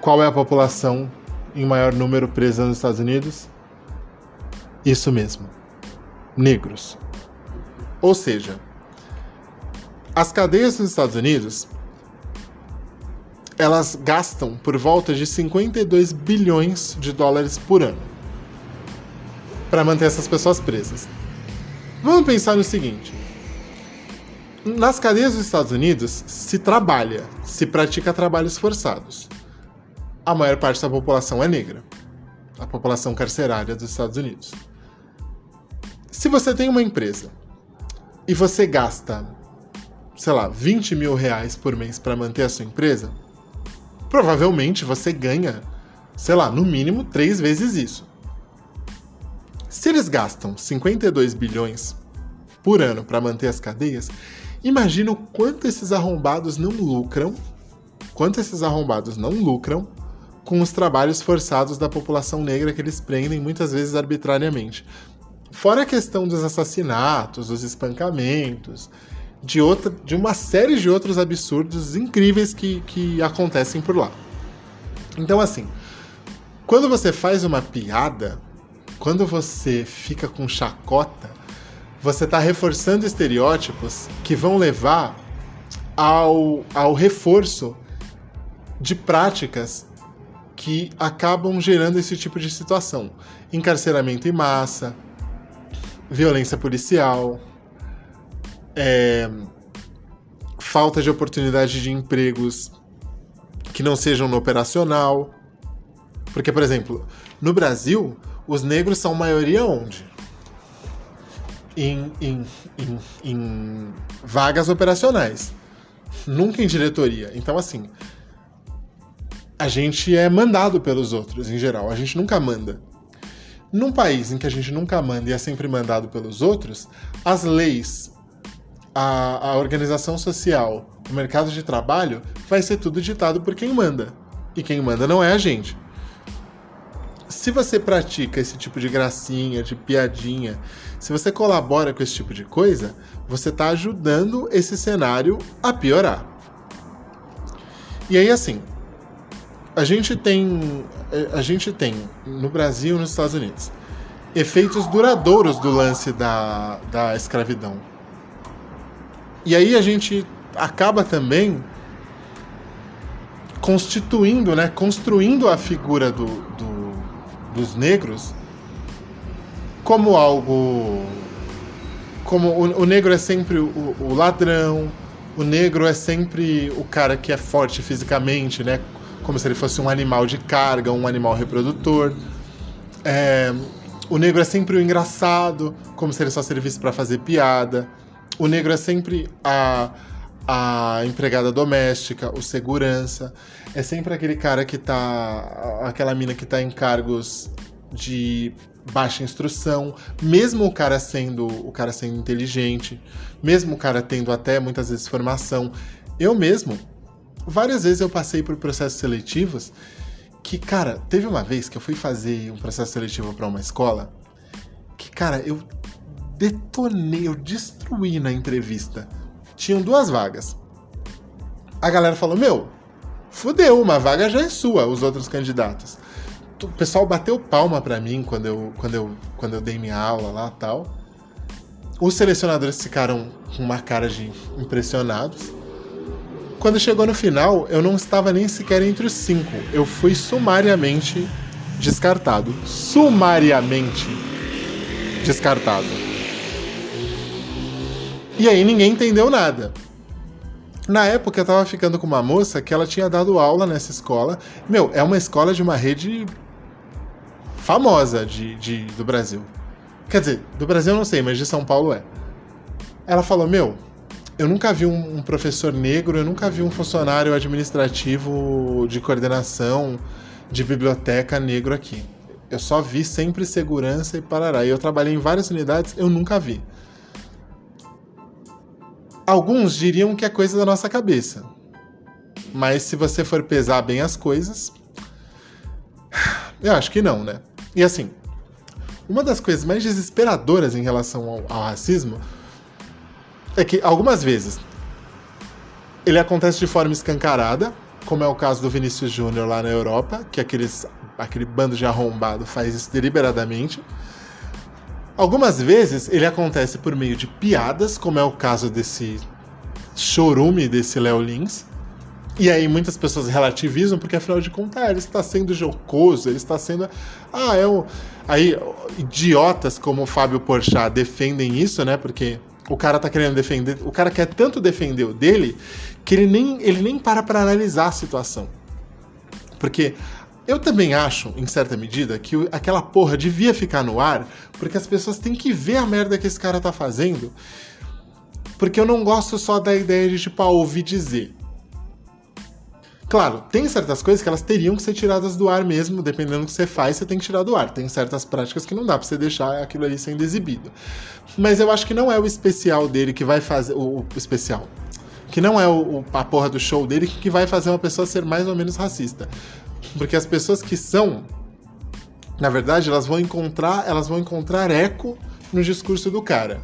Qual é a população em maior número presa nos Estados Unidos? Isso mesmo. Negros. Ou seja, as cadeias nos Estados Unidos elas gastam por volta de 52 bilhões de dólares por ano para manter essas pessoas presas. Vamos pensar no seguinte: nas cadeias dos Estados Unidos se trabalha, se pratica trabalhos forçados. A maior parte da população é negra, a população carcerária dos Estados Unidos. Se você tem uma empresa e você gasta, sei lá, 20 mil reais por mês para manter a sua empresa, provavelmente você ganha, sei lá, no mínimo três vezes isso. Se eles gastam 52 bilhões por ano para manter as cadeias, imagina o quanto esses arrombados não lucram, quanto esses arrombados não lucram com os trabalhos forçados da população negra que eles prendem muitas vezes arbitrariamente. Fora a questão dos assassinatos, dos espancamentos, de, outra, de uma série de outros absurdos incríveis que, que acontecem por lá. Então, assim, quando você faz uma piada, quando você fica com chacota, você está reforçando estereótipos que vão levar ao, ao reforço de práticas que acabam gerando esse tipo de situação: encarceramento em massa, violência policial, é, falta de oportunidade de empregos que não sejam no operacional. Porque, por exemplo, no Brasil, os negros são maioria onde? Em, em, em, em vagas operacionais. Nunca em diretoria. Então, assim, a gente é mandado pelos outros, em geral. A gente nunca manda. Num país em que a gente nunca manda e é sempre mandado pelos outros, as leis, a, a organização social, o mercado de trabalho, vai ser tudo ditado por quem manda. E quem manda não é a gente. Se você pratica esse tipo de gracinha, de piadinha, se você colabora com esse tipo de coisa, você está ajudando esse cenário a piorar. E aí, assim, a gente tem é, a gente tem no Brasil e nos Estados Unidos efeitos duradouros do lance da, da escravidão. E aí a gente acaba também constituindo, né, construindo a figura do, do dos negros como algo. Como o, o negro é sempre o, o ladrão, o negro é sempre o cara que é forte fisicamente, né? como se ele fosse um animal de carga, um animal reprodutor. É, o negro é sempre o engraçado, como se ele só servisse para fazer piada. O negro é sempre a, a empregada doméstica, o segurança. É sempre aquele cara que tá. aquela mina que tá em cargos de baixa instrução, mesmo o cara sendo o cara sendo inteligente, mesmo o cara tendo até muitas vezes formação. Eu mesmo várias vezes eu passei por processos seletivos que, cara, teve uma vez que eu fui fazer um processo seletivo para uma escola que, cara, eu detonei, eu destruí na entrevista. Tinham duas vagas. A galera falou: Meu, fudeu, uma vaga já é sua, os outros candidatos. O pessoal bateu palma para mim quando eu, quando, eu, quando eu dei minha aula lá tal. Os selecionadores ficaram com uma cara de impressionados. Quando chegou no final, eu não estava nem sequer entre os cinco. Eu fui sumariamente descartado. Sumariamente descartado. E aí ninguém entendeu nada. Na época eu tava ficando com uma moça que ela tinha dado aula nessa escola. Meu, é uma escola de uma rede famosa de, de, do Brasil. Quer dizer, do Brasil eu não sei, mas de São Paulo é. Ela falou: Meu, eu nunca vi um, um, professor negro, eu nunca vi um funcionário administrativo de coordenação de biblioteca negro aqui. Eu só vi sempre segurança e parará. E eu trabalhei em várias unidades, eu nunca vi. Alguns diriam que é coisa da nossa cabeça. Mas se você for pesar bem as coisas, eu acho que não, né? E assim, uma das coisas mais desesperadoras em relação ao, ao racismo é que algumas vezes ele acontece de forma escancarada, como é o caso do Vinícius Júnior lá na Europa, que aqueles, aquele bando de arrombado faz isso deliberadamente. Algumas vezes ele acontece por meio de piadas, como é o caso desse chorume desse Léo Lins. E aí muitas pessoas relativizam, porque afinal de contas, ah, ele está sendo jocoso, ele está sendo. Ah, é um. Aí, idiotas como o Fábio Porchat defendem isso, né? Porque o cara tá querendo defender, o cara quer tanto defender o dele que ele nem, ele nem para para analisar a situação. Porque eu também acho, em certa medida, que aquela porra devia ficar no ar, porque as pessoas têm que ver a merda que esse cara tá fazendo. Porque eu não gosto só da ideia de, tipo, ah, ouvir dizer. Claro, tem certas coisas que elas teriam que ser tiradas do ar mesmo, dependendo do que você faz, você tem que tirar do ar. Tem certas práticas que não dá pra você deixar aquilo ali sendo exibido. Mas eu acho que não é o especial dele que vai fazer. O, o especial. Que não é o, a porra do show dele que vai fazer uma pessoa ser mais ou menos racista. Porque as pessoas que são, na verdade, elas vão encontrar, elas vão encontrar eco no discurso do cara.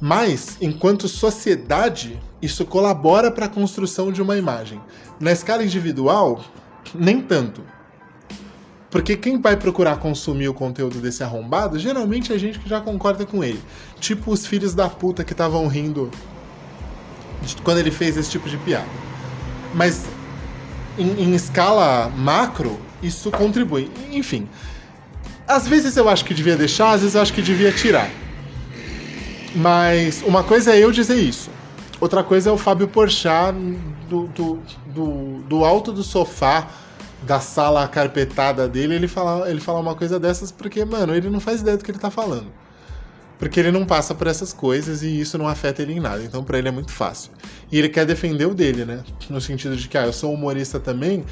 Mas, enquanto sociedade, isso colabora para a construção de uma imagem. Na escala individual, nem tanto. Porque quem vai procurar consumir o conteúdo desse arrombado, geralmente é gente que já concorda com ele. Tipo os filhos da puta que estavam rindo quando ele fez esse tipo de piada. Mas em, em escala macro, isso contribui. Enfim. Às vezes eu acho que devia deixar, às vezes eu acho que devia tirar. Mas uma coisa é eu dizer isso. Outra coisa é o Fábio Porchat do, do, do, do alto do sofá da sala carpetada dele, ele falar ele fala uma coisa dessas porque, mano, ele não faz ideia do que ele tá falando. Porque ele não passa por essas coisas e isso não afeta ele em nada. Então, para ele é muito fácil. E ele quer defender o dele, né? No sentido de que, ah, eu sou humorista também.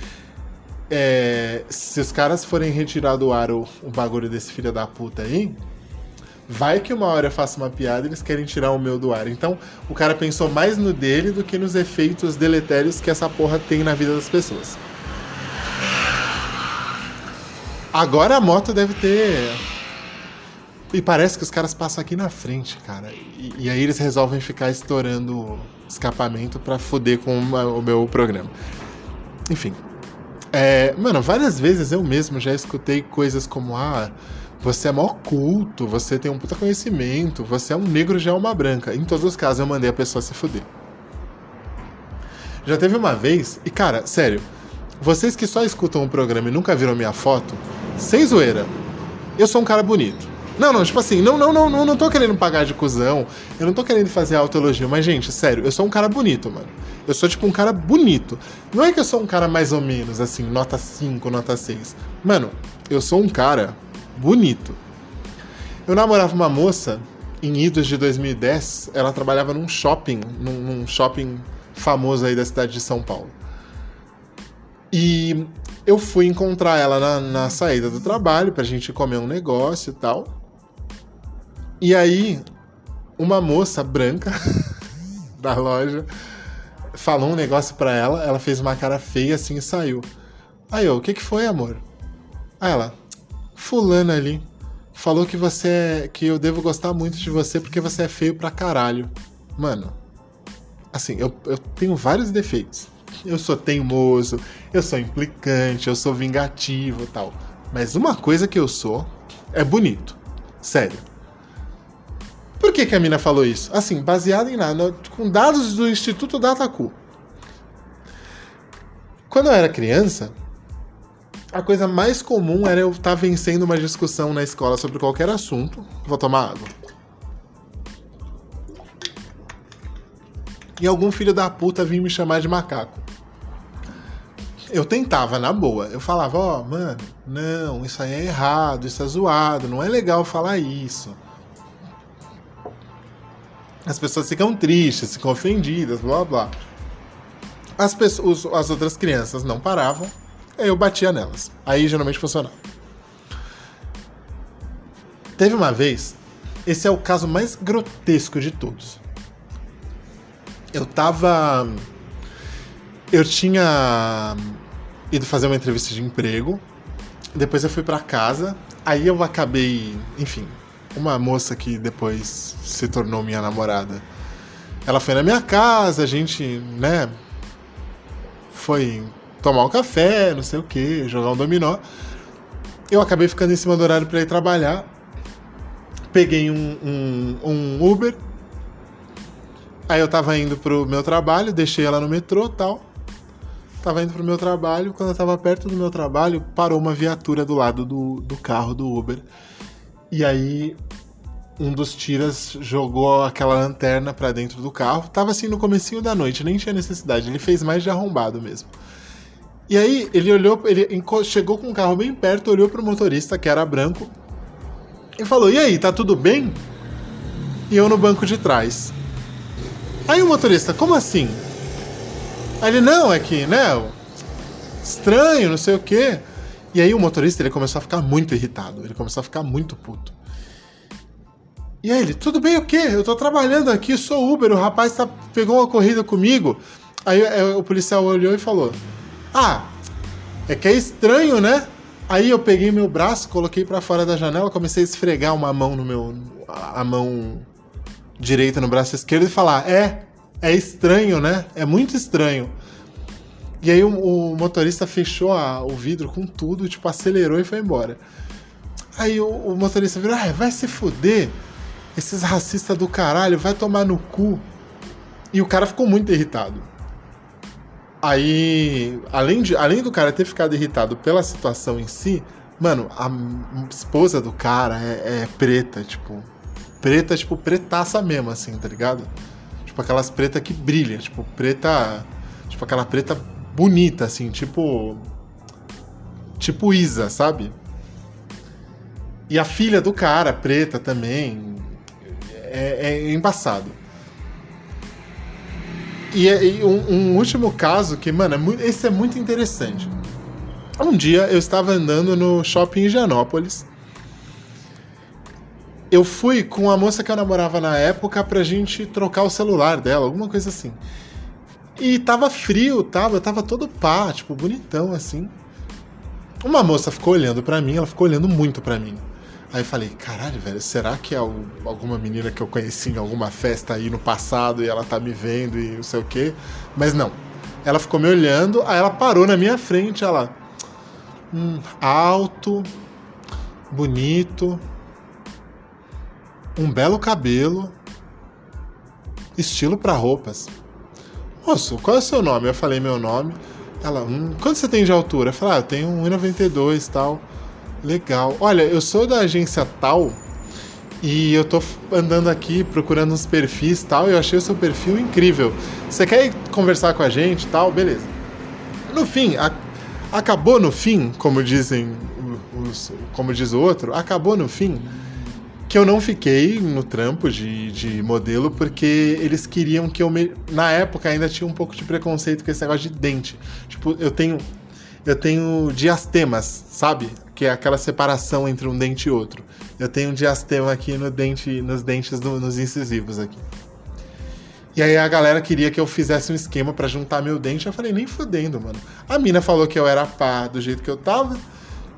É, se os caras forem retirar do ar o, o bagulho desse filho da puta aí, vai que uma hora eu faço uma piada e eles querem tirar o meu do ar. Então, o cara pensou mais no dele do que nos efeitos deletérios que essa porra tem na vida das pessoas. Agora a moto deve ter e parece que os caras passam aqui na frente, cara. E, e aí eles resolvem ficar estourando escapamento para foder com o meu programa. Enfim. É, mano, várias vezes eu mesmo já escutei coisas como: ah, você é mó culto, você tem um puta conhecimento, você é um negro de alma branca. Em todos os casos eu mandei a pessoa se fuder. Já teve uma vez, e cara, sério, vocês que só escutam o programa e nunca viram minha foto, sem zoeira, eu sou um cara bonito. Não, não, tipo assim, não, não, não, não, não tô querendo pagar de cuzão. Eu não tô querendo fazer autoelogio, mas, gente, sério, eu sou um cara bonito, mano. Eu sou, tipo, um cara bonito. Não é que eu sou um cara mais ou menos, assim, nota 5, nota 6. Mano, eu sou um cara bonito. Eu namorava uma moça em idos de 2010. Ela trabalhava num shopping, num, num shopping famoso aí da cidade de São Paulo. E eu fui encontrar ela na, na saída do trabalho pra gente comer um negócio e tal. E aí, uma moça branca da loja falou um negócio pra ela, ela fez uma cara feia assim e saiu. Aí eu, o que que foi, amor? Aí ela, fulana ali, falou que você é, que eu devo gostar muito de você porque você é feio pra caralho. Mano, assim, eu, eu tenho vários defeitos. Eu sou teimoso, eu sou implicante, eu sou vingativo tal. Mas uma coisa que eu sou é bonito. Sério. Por que, que a mina falou isso? Assim, baseado em nada, com dados do Instituto Datacu. Quando eu era criança, a coisa mais comum era eu estar tá vencendo uma discussão na escola sobre qualquer assunto. Vou tomar água. E algum filho da puta vinha me chamar de macaco. Eu tentava, na boa. Eu falava, ó, oh, mano, não, isso aí é errado, isso é zoado, não é legal falar isso as pessoas ficam tristes, ficam ofendidas, blá blá. As, pessoas, as outras crianças não paravam, aí eu batia nelas. Aí geralmente funcionava. Teve uma vez, esse é o caso mais grotesco de todos. Eu tava. Eu tinha ido fazer uma entrevista de emprego, depois eu fui para casa, aí eu acabei, enfim, uma moça que depois se tornou minha namorada. Ela foi na minha casa, a gente, né, foi tomar um café, não sei o que, jogar um dominó. Eu acabei ficando em cima do horário para ir trabalhar. Peguei um, um, um, Uber. Aí eu tava indo pro meu trabalho, deixei ela no metrô tal. Tava indo pro meu trabalho. Quando eu tava perto do meu trabalho, parou uma viatura do lado do, do carro do Uber. E aí um dos tiras jogou aquela lanterna para dentro do carro. Tava assim no comecinho da noite, nem tinha necessidade. Ele fez mais de arrombado mesmo. E aí ele olhou, ele chegou com o carro bem perto, olhou pro motorista, que era branco, e falou: "E aí, tá tudo bem?" E eu no banco de trás. Aí o motorista: "Como assim?" Aí ele: "Não, é que, né, estranho, não sei o quê." E aí o motorista ele começou a ficar muito irritado, ele começou a ficar muito puto. E aí ele, tudo bem o quê? Eu tô trabalhando aqui, sou Uber, o rapaz tá, pegou uma corrida comigo. Aí é, o policial olhou e falou: Ah, é que é estranho, né? Aí eu peguei meu braço, coloquei para fora da janela, comecei a esfregar uma mão no meu. a mão direita no braço esquerdo e falar: É, é estranho, né? É muito estranho. E aí o, o motorista fechou a, o vidro com tudo, tipo, acelerou e foi embora. Aí o, o motorista virou: Ah, vai se fuder. Esses racistas do caralho, vai tomar no cu. E o cara ficou muito irritado. Aí, além, de, além do cara ter ficado irritado pela situação em si, mano, a esposa do cara é, é preta, tipo. Preta, tipo, pretaça mesmo, assim, tá ligado? Tipo aquelas pretas que brilha, tipo, preta. Tipo aquela preta bonita, assim, tipo. Tipo Isa, sabe? E a filha do cara, preta também. É, é embaçado. E, e um, um, último caso que, mano, é esse é muito interessante. Um dia eu estava andando no shopping Higienópolis. Eu fui com a moça que eu namorava na época pra gente trocar o celular dela, alguma coisa assim. E tava frio, tava, tava todo pá, tipo, bonitão assim. Uma moça ficou olhando para mim, ela ficou olhando muito para mim. Aí eu falei, caralho, velho, será que é alguma menina que eu conheci em alguma festa aí no passado e ela tá me vendo e não sei o quê? Mas não. Ela ficou me olhando, aí ela parou na minha frente, ela. Hum, alto, bonito, um belo cabelo, estilo para roupas. Moço, qual é o seu nome? Eu falei meu nome. Ela, hum, quanto você tem de altura? Eu falei, ah, eu tenho 1,92 e tal. Legal. Olha, eu sou da agência tal e eu tô andando aqui procurando uns perfis tal e eu achei o seu perfil incrível. Você quer conversar com a gente tal? Beleza. No fim, a, acabou no fim, como dizem os, como diz o outro, acabou no fim que eu não fiquei no trampo de, de modelo porque eles queriam que eu me... na época ainda tinha um pouco de preconceito com esse negócio de dente. Tipo, eu tenho eu tenho diastemas, sabe? que é aquela separação entre um dente e outro. Eu tenho um diastema aqui no dente, nos dentes, do, nos incisivos aqui. E aí a galera queria que eu fizesse um esquema para juntar meu dente. Eu falei, nem fudendo, mano. A mina falou que eu era pá do jeito que eu tava.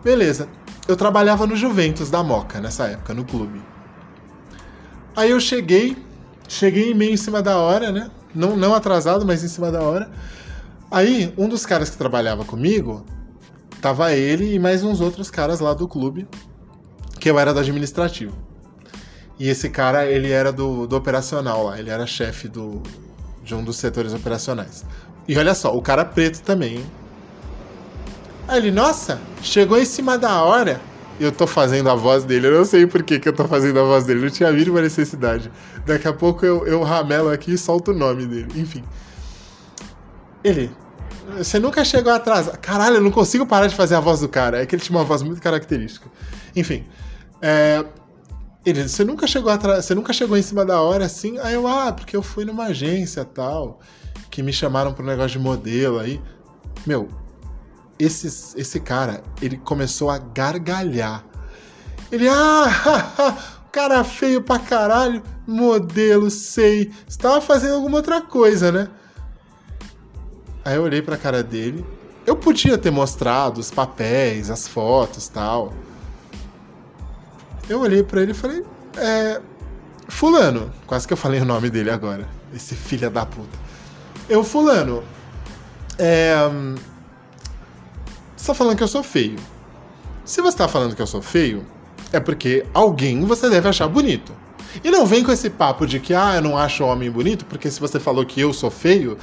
Beleza. Eu trabalhava no Juventus da Moca nessa época, no clube. Aí eu cheguei, cheguei meio em cima da hora, né? Não, não atrasado, mas em cima da hora. Aí, um dos caras que trabalhava comigo Tava ele e mais uns outros caras lá do clube, que eu era do administrativo. E esse cara, ele era do, do operacional lá, ele era chefe do, de um dos setores operacionais. E olha só, o cara preto também, hein? Aí ele, nossa, chegou em cima da hora. Eu tô fazendo a voz dele, eu não sei por que, que eu tô fazendo a voz dele, não tinha mínima necessidade. Daqui a pouco eu, eu ramelo aqui e solto o nome dele, enfim. Ele, você nunca chegou atrás. Caralho, eu não consigo parar de fazer a voz do cara. É que ele tinha uma voz muito característica. Enfim. É, ele, você nunca chegou atrás, você nunca chegou em cima da hora assim? Aí eu, ah, porque eu fui numa agência tal, que me chamaram pro negócio de modelo aí. Meu, esse, esse cara, ele começou a gargalhar. Ele, ah, cara feio pra caralho, modelo, sei. Você tava fazendo alguma outra coisa, né? Aí eu olhei pra cara dele. Eu podia ter mostrado os papéis, as fotos tal. Eu olhei para ele e falei: É. Fulano. Quase que eu falei o nome dele agora. Esse filho da puta. Eu, Fulano. É. Você tá falando que eu sou feio. Se você tá falando que eu sou feio, é porque alguém você deve achar bonito. E não vem com esse papo de que, ah, eu não acho homem bonito, porque se você falou que eu sou feio,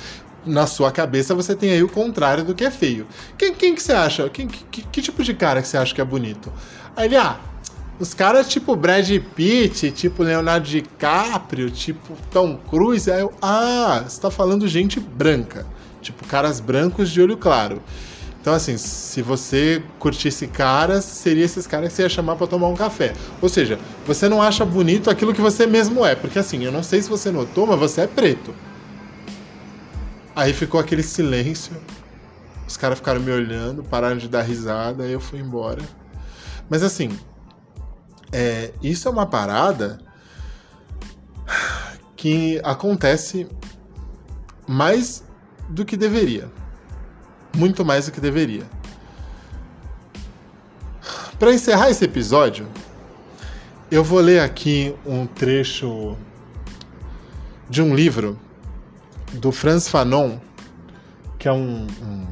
na sua cabeça você tem aí o contrário do que é feio. Quem, quem que você acha? Quem, que, que, tipo de cara que você acha que é bonito? Aí ele, ah, os caras tipo Brad Pitt, tipo Leonardo DiCaprio, tipo Tom Cruise. Aí eu, ah, você tá falando gente branca. Tipo, caras brancos de olho claro. Então, assim, se você curtisse caras, seria esses caras que você ia chamar para tomar um café. Ou seja, você não acha bonito aquilo que você mesmo é. Porque, assim, eu não sei se você notou, mas você é preto. Aí ficou aquele silêncio. Os caras ficaram me olhando, pararam de dar risada, aí eu fui embora. Mas assim, é, isso é uma parada que acontece mais do que deveria. Muito mais do que deveria. Para encerrar esse episódio, eu vou ler aqui um trecho de um livro do Franz Fanon, que é um, um,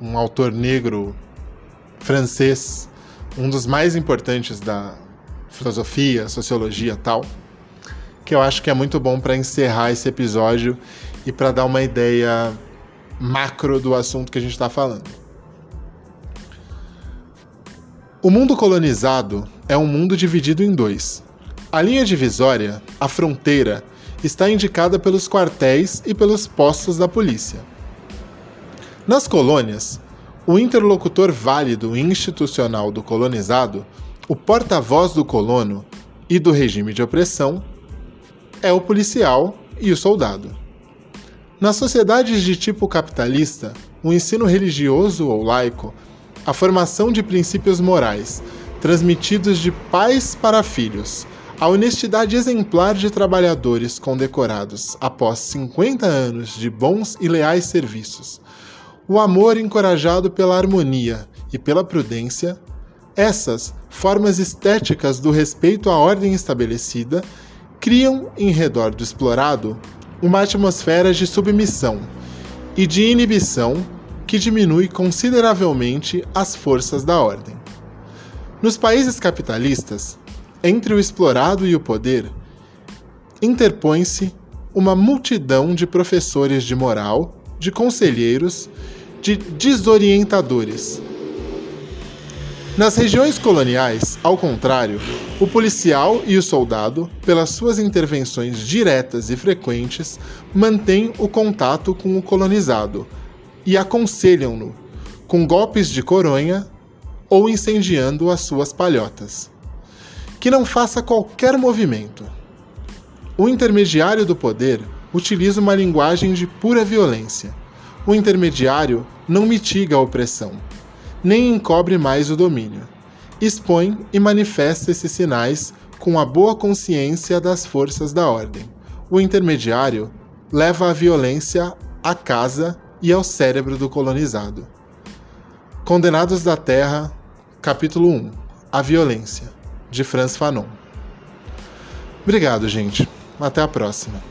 um autor negro francês, um dos mais importantes da filosofia, sociologia tal, que eu acho que é muito bom para encerrar esse episódio e para dar uma ideia macro do assunto que a gente está falando. O mundo colonizado é um mundo dividido em dois. A linha divisória, a fronteira, está indicada pelos quartéis e pelos postos da polícia. Nas colônias, o interlocutor válido e institucional do colonizado, o porta-voz do colono e do regime de opressão, é o policial e o soldado. Nas sociedades de tipo capitalista, o ensino religioso ou laico a formação de princípios morais, transmitidos de pais para filhos, a honestidade exemplar de trabalhadores condecorados após 50 anos de bons e leais serviços, o amor encorajado pela harmonia e pela prudência, essas formas estéticas do respeito à ordem estabelecida criam, em redor do explorado, uma atmosfera de submissão e de inibição que diminui consideravelmente as forças da ordem. Nos países capitalistas, entre o explorado e o poder, interpõe-se uma multidão de professores de moral, de conselheiros, de desorientadores. Nas regiões coloniais, ao contrário, o policial e o soldado, pelas suas intervenções diretas e frequentes, mantêm o contato com o colonizado e aconselham-no com golpes de coronha ou incendiando as suas palhotas. Que não faça qualquer movimento. O intermediário do poder utiliza uma linguagem de pura violência. O intermediário não mitiga a opressão, nem encobre mais o domínio. Expõe e manifesta esses sinais com a boa consciência das forças da ordem. O intermediário leva a violência à casa e ao cérebro do colonizado. Condenados da Terra, capítulo 1 A Violência, de Franz Fanon. Obrigado, gente. Até a próxima.